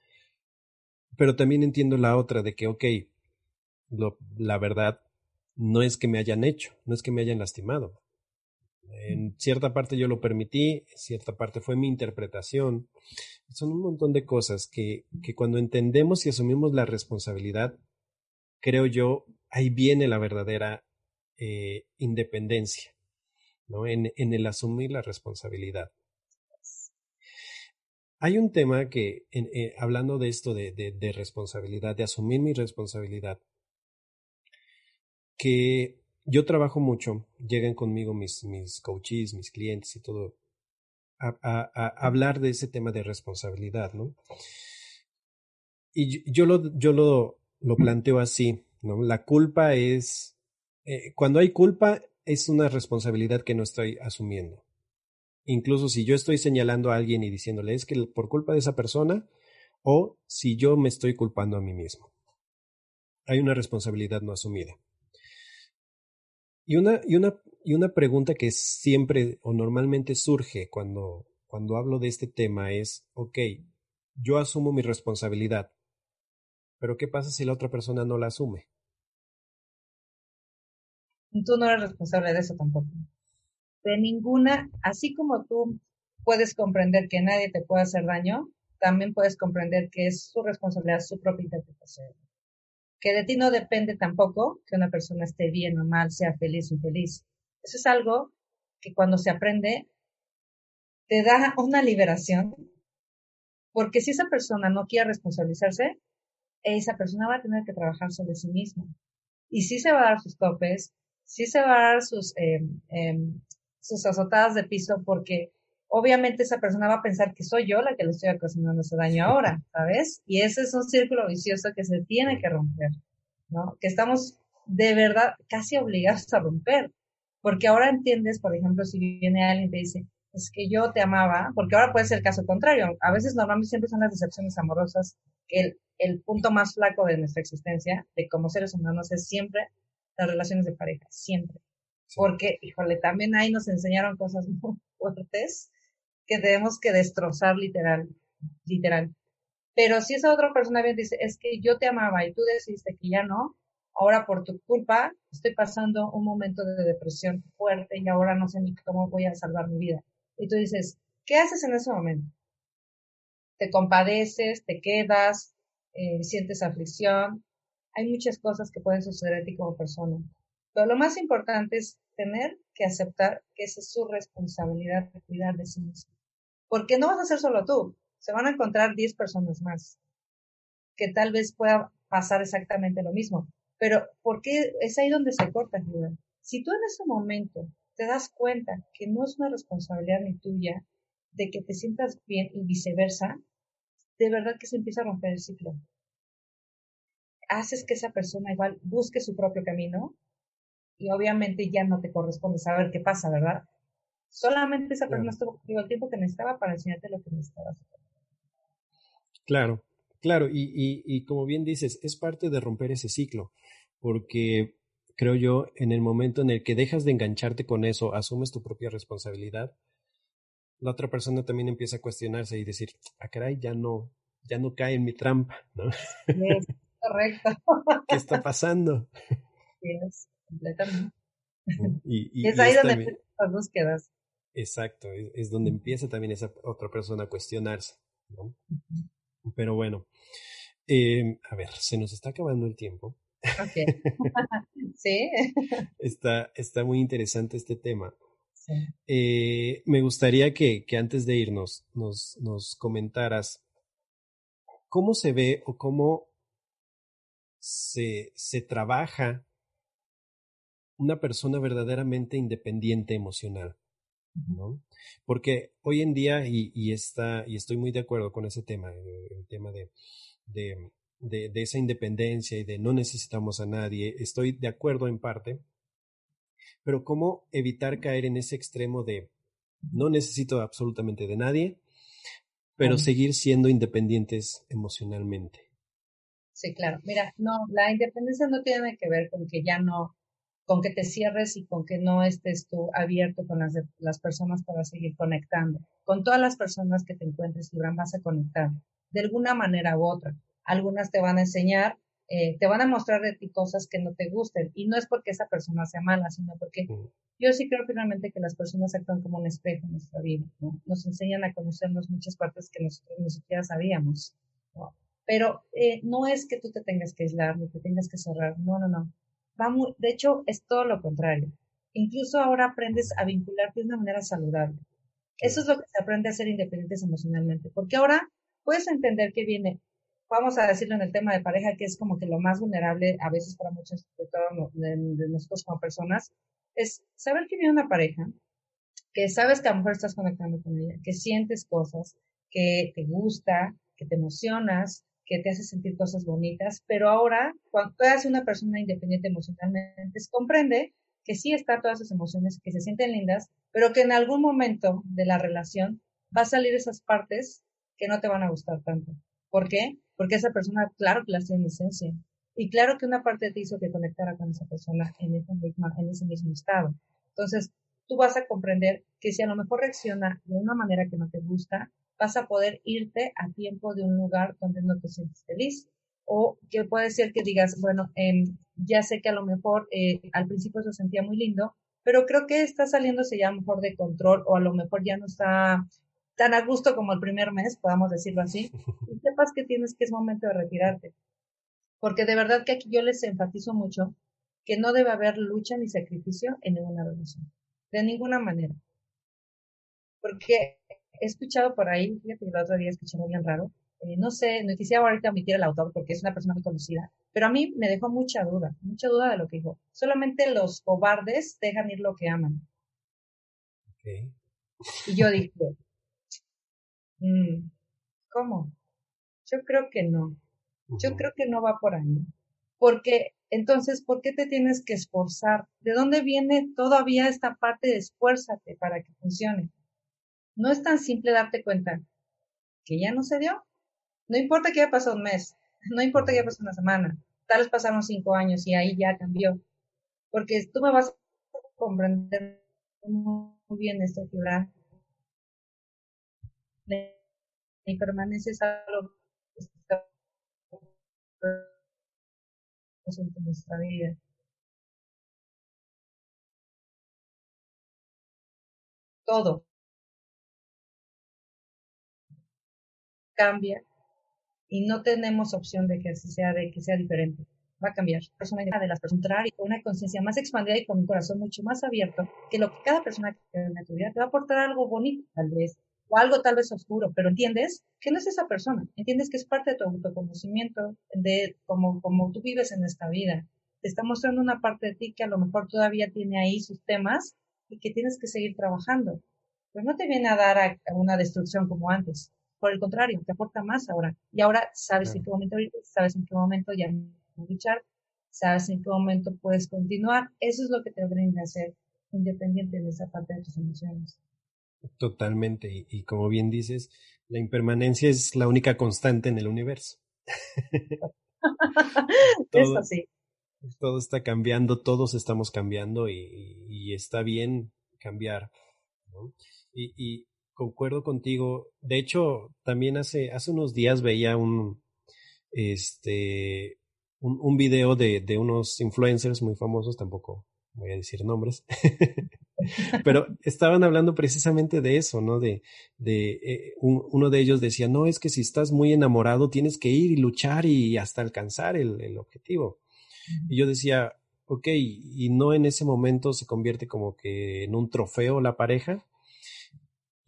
Pero también entiendo la otra de que, ok, la verdad no es que me hayan hecho, no es que me hayan lastimado, en cierta parte yo lo permití, en cierta parte fue mi interpretación. Son un montón de cosas que, que cuando entendemos y asumimos la responsabilidad, creo yo, ahí viene la verdadera eh, independencia, ¿no? En, en, el asumir la responsabilidad. Hay un tema que, eh, hablando de esto de, responsabilidad, de asumir mi responsabilidad, que yo trabajo mucho, llegan conmigo mis, coaches, mis clientes y todo, a hablar de ese tema de responsabilidad, ¿no? Y yo, lo, yo lo, lo planteo así, ¿no? La culpa es, eh, cuando hay culpa, es una responsabilidad que no estoy asumiendo. Incluso si yo estoy señalando a alguien y diciéndole es que por culpa de esa persona, o si yo me estoy culpando a mí mismo. Hay una responsabilidad no asumida. Y una, y una, y una pregunta que siempre o normalmente surge cuando, cuando hablo de este tema es, ok, yo asumo mi responsabilidad, pero ¿qué pasa si la otra persona no la asume? Tú no eres responsable de eso tampoco. De ninguna, así como tú puedes comprender que nadie te puede hacer daño, también puedes comprender que es su responsabilidad, su propia interpretación que de ti no depende tampoco que una persona esté bien o mal, sea feliz o infeliz. Eso es algo que cuando se aprende te da una liberación, porque si esa persona no quiere responsabilizarse, esa persona va a tener que trabajar sobre sí misma. Y sí se va a dar sus topes, sí se va a dar sus, eh, eh, sus azotadas de piso, porque obviamente esa persona va a pensar que soy yo la que le estoy ocasionando ese daño ahora, ¿sabes? Y ese es un círculo vicioso que se tiene que romper, ¿no? Que estamos de verdad casi obligados a romper, Porque ahora entiendes, por ejemplo, si viene alguien y te dice, es que yo te amaba, porque ahora puede ser el caso contrario. A veces normalmente siempre son las decepciones amorosas el, el punto más flaco de nuestra existencia, de como seres humanos, es siempre las relaciones de pareja, siempre. Porque, híjole, también ahí nos enseñaron cosas muy fuertes que tenemos que destrozar literal, literal. Pero si esa otra persona bien dice, es que yo te amaba y tú decidiste que ya no, ahora por tu culpa estoy pasando un momento de depresión fuerte y ahora no sé ni cómo voy a salvar mi vida. Y tú dices, ¿qué haces en ese momento? Te compadeces, te quedas, eh, sientes aflicción. Hay muchas cosas que pueden suceder a ti como persona. Lo más importante es tener que aceptar que esa es su responsabilidad de cuidar de sí mismo. Porque no vas a ser solo tú, se van a encontrar 10 personas más que tal vez pueda pasar exactamente lo mismo. Pero ¿por qué es ahí donde se corta, Julián? Si tú en ese momento te das cuenta que no es una responsabilidad ni tuya de que te sientas bien y viceversa, de verdad que se empieza a romper el ciclo. Haces que esa persona igual busque su propio camino y obviamente ya no te corresponde saber qué pasa, ¿verdad? Solamente esa persona estuvo contigo el tiempo que necesitaba para enseñarte lo que necesitabas. Claro, claro, y, y, y como bien dices, es parte de romper ese ciclo, porque creo yo, en el momento en el que dejas de engancharte con eso, asumes tu propia responsabilidad, la otra persona también empieza a cuestionarse y decir, ah, caray, ya no, ya no cae en mi trampa, ¿no? correcto. ¿Qué está pasando? Sí, completamente. Y, es ahí donde empiezan las búsquedas. Exacto, es, donde empieza también esa otra persona a cuestionarse, ¿no? Pero bueno, eh, a ver, se nos está acabando el tiempo. Okay. sí. Está, está muy interesante este tema. Eh, me gustaría que, que, antes de irnos nos, nos comentaras cómo se ve o cómo se, se trabaja una persona verdaderamente independiente emocional. ¿no? Porque hoy en día, y, y, está, y estoy muy de acuerdo con ese tema, el, tema de, de, de, de, esa independencia y de no necesitamos a nadie, estoy de acuerdo en parte, pero cómo evitar caer en ese extremo de no necesito absolutamente de nadie, pero seguir siendo independientes emocionalmente. Sí, claro. Mira, no, la independencia no tiene que ver con que ya no, con que te cierres y con que no estés tú abierto con las, las personas para seguir conectando. Con todas las personas que te encuentres, Gibran, vas a conectar de alguna manera u otra. Algunas te van a enseñar eh, te van a mostrar de ti cosas que no te gusten. Y no es porque esa persona sea mala, sino porque yo sí creo finalmente que las personas actúan como un espejo en nuestra vida. ¿no? Nos enseñan a conocernos muchas partes que nosotros ni siquiera sabíamos. ¿no? Pero eh, no es que tú te tengas que aislar ni te tengas que cerrar. No, no, no. Va de hecho, es todo lo contrario. Incluso ahora aprendes a vincularte de una manera saludable. Eso es lo que se aprende a ser independientes emocionalmente. Porque ahora puedes entender que viene vamos a decirlo en el tema de pareja, que es como que lo más vulnerable a veces para muchos de, de, nosotros como personas, es saber que viene una pareja, que sabes que a lo mejor estás conectando con ella, que sientes cosas, que te gusta, que te emocionas, que te hace sentir cosas bonitas, pero ahora, cuando eres una persona independiente emocionalmente, comprende que sí está todas esas emociones, que se sienten lindas, pero que en algún momento de la relación va a salir esas partes que no te van a gustar tanto. ¿Por qué? porque esa persona, claro que la tiene en esencia. Y claro que una parte te hizo que conectara con esa persona en, ese mismo, en ese mismo estado. Entonces, tú vas a comprender que si a lo mejor reacciona de una manera que no te gusta, vas a poder irte a tiempo de un lugar donde no te sientes feliz. O que puede ser que digas, bueno, eh, ya sé que a lo mejor eh, al principio se sentía muy lindo, pero creo que está saliéndose ya mejor de control o a lo mejor ya no está tan a gusto como el primer mes, podamos decirlo así, y sepas que tienes que es momento de retirarte. Porque de verdad que aquí yo les enfatizo mucho que no debe haber lucha ni sacrificio en ninguna relación. De ninguna manera. Porque he escuchado por ahí, fíjate que el otro día escuché muy bien raro, eh, no sé, no quisiera ahorita omitir el autor porque es una persona muy conocida, pero a mí me dejó mucha duda, mucha duda de lo que dijo. Solamente los cobardes dejan ir lo que aman. Y yo dije, Mm, ¿Cómo? Yo creo que no. Yo creo que no va por ahí. Porque Entonces, ¿por qué te tienes que esforzar? ¿De dónde viene todavía esta parte de esfuérzate para que funcione? No es tan simple darte cuenta que ya no se dio. No importa que haya pasado un mes, no importa que haya pasado una semana, tal vez pasaron cinco años y ahí ya cambió. Porque tú me vas a comprender muy bien esta figura. La permanencia es algo que está en nuestra vida. Todo cambia y no tenemos opción de que sea, de que sea diferente. Va a cambiar. Personalidad de las personas con una conciencia más expandida y con un corazón mucho más abierto, que lo que cada persona que en tu vida te va a aportar algo bonito, tal vez, o algo tal vez oscuro, pero entiendes que no es esa persona, entiendes que es parte de tu autoconocimiento, de cómo, cómo tú vives en esta vida. Te está mostrando una parte de ti que a lo mejor todavía tiene ahí sus temas y que tienes que seguir trabajando. Pero no te viene a dar a una destrucción como antes. Por el contrario, te aporta más ahora. Y ahora sabes en qué momento sabes en qué momento ya no luchar, sabes en qué momento puedes continuar. Eso es lo que te brinda ser independiente de esa parte de tus emociones. Totalmente. Y, como bien dices, la impermanencia es la única constante en el universo. todo, Eso sí. Todo está cambiando, todos estamos cambiando y, está bien cambiar. Y, y, concuerdo contigo. De hecho, también hace, hace unos días veía un, este, un, un video de, de unos influencers muy famosos, tampoco voy a decir nombres, pero estaban hablando precisamente de eso, ¿no? De, de eh, uno de ellos decía, no, es que si estás muy enamorado tienes que ir y luchar y hasta alcanzar el, el objetivo. Y yo decía, ok, y no en ese momento se convierte como que en un trofeo la pareja,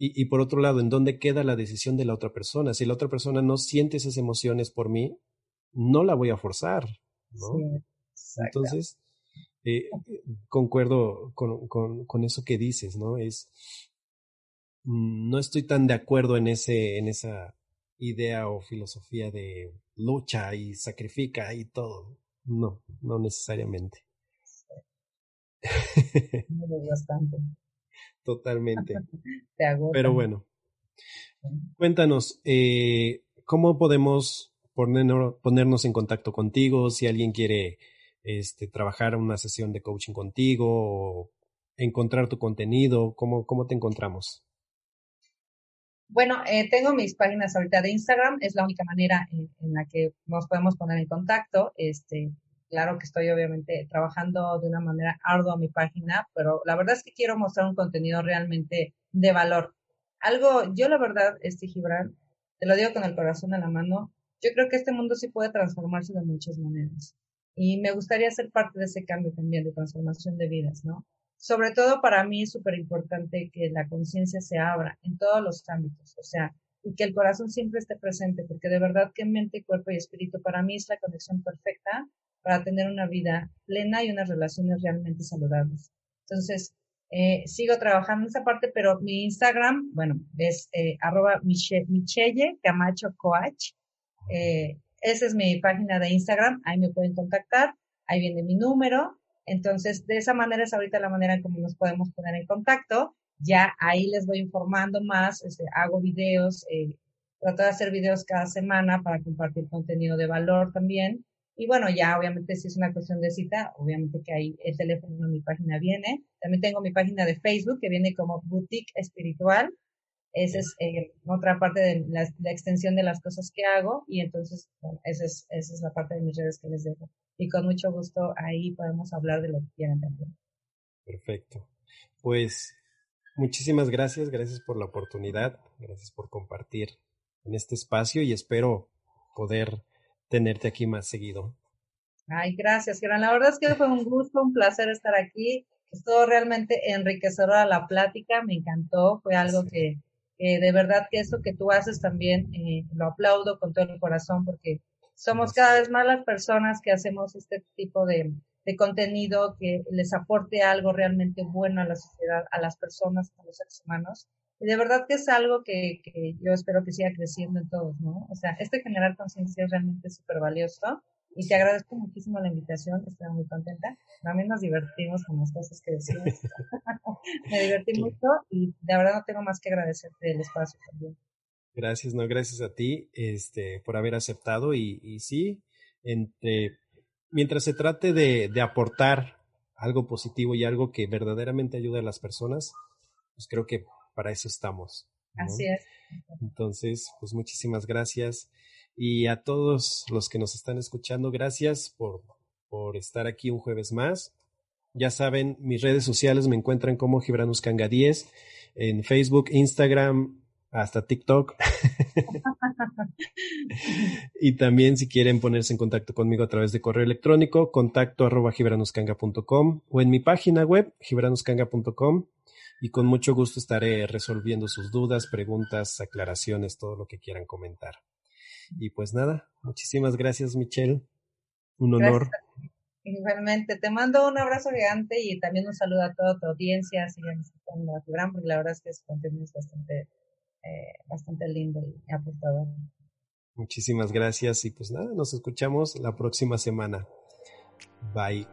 y, por otro lado, ¿en dónde queda la decisión de la otra persona? Si la otra persona no siente esas emociones por mí, no la voy a forzar, ¿no? Entonces, eh, concuerdo con, con, con, eso que dices, ¿no? Es, mm, no estoy tan de acuerdo en ese, en esa idea o filosofía de lucha y sacrifica y todo. No, no necesariamente. Bastante. Totalmente. Pero bueno, cuéntanos, eh, ¿cómo podemos ponernos, en contacto contigo si alguien quiere este, trabajar una sesión de coaching contigo o encontrar tu contenido? ¿Cómo, cómo te encontramos? Bueno, eh, tengo mis páginas ahorita de Instagram, es la única manera en, en, la que nos podemos poner en contacto. Este, Claro que estoy obviamente trabajando de una manera ardua mi página, pero la verdad es que quiero mostrar un contenido realmente de valor. Algo, yo la verdad, este Gibran, te lo digo con el corazón en la mano, yo creo que este mundo sí puede transformarse de muchas maneras. Y me gustaría ser parte de ese cambio también de transformación de vidas, ¿no? Sobre todo para mí es súper importante que la conciencia se abra en todos los ámbitos, o sea, y que el corazón siempre esté presente, porque de verdad que mente, cuerpo y espíritu para mí es la conexión perfecta para tener una vida plena y unas relaciones realmente saludables. Entonces, eh, sigo trabajando en esa parte, pero mi Instagram, bueno, es eh, arroba Michelle Camacho Coach. Eh, esa es mi página de Instagram, ahí me pueden contactar, ahí viene mi número. Entonces, de esa manera es ahorita la manera en cómo nos podemos poner en contacto. Ya ahí les voy informando más, este, hago videos, eh, trato de hacer videos cada semana para compartir contenido de valor también. Y bueno, ya obviamente si es una cuestión de cita, obviamente que ahí el teléfono en mi página viene. También tengo mi página de Facebook que viene como Boutique Espiritual. Esa es eh, otra parte de la, extensión de las cosas que hago y entonces, bueno, esa es, esa es la parte de mis redes que les dejo. Y con mucho gusto ahí podemos hablar de lo que quieran también. Perfecto. Pues muchísimas gracias, gracias por la oportunidad, gracias por compartir en este espacio y espero poder tenerte aquí más seguido. Ay, gracias, Gerán. La verdad es que fue un gusto, un placer estar aquí. Estuvo realmente enriquecedora la plática, me encantó, fue algo que, de verdad que eso que tú haces también eh, lo aplaudo con todo el corazón porque somos cada vez más las personas que hacemos este tipo de, de contenido que les aporte algo realmente bueno a la sociedad, a las personas, a los seres humanos. Y de verdad que es algo que, que yo espero que siga creciendo en todos, ¿no? O sea, este generar conciencia es realmente súper valioso Y te agradezco muchísimo la invitación, estoy muy contenta. También nos divertimos con las cosas que decimos. Me divertí mucho y de verdad no tengo más que agradecerte el espacio también. Gracias, no, gracias a ti este, por haber aceptado y, y sí, entre, mientras se trate de, de aportar algo positivo y algo que verdaderamente ayude a las personas, pues creo que para eso estamos. Así es. Entonces, pues muchísimas gracias. Y a todos los que nos están escuchando, gracias por, por estar aquí un jueves más. Ya saben, mis redes sociales me encuentran como Gibranus Kanga 10 en Facebook, Instagram, hasta TikTok. y también si quieren ponerse en contacto conmigo a través de correo electrónico, contacto arroba gibranuscanga.com o en mi página web, gibranuscanga.com y con mucho gusto estaré resolviendo sus dudas, preguntas, aclaraciones, todo lo que quieran comentar. Y pues nada, muchísimas gracias Michelle. Un honor. Igualmente, te mando un abrazo gigante y también un saludo a toda tu audiencia. Sigan escuchando a gran porque la verdad es que su contenido es bastante, eh, bastante lindo y aportador. Muchísimas gracias y pues nada, nos escuchamos la próxima semana. Bye.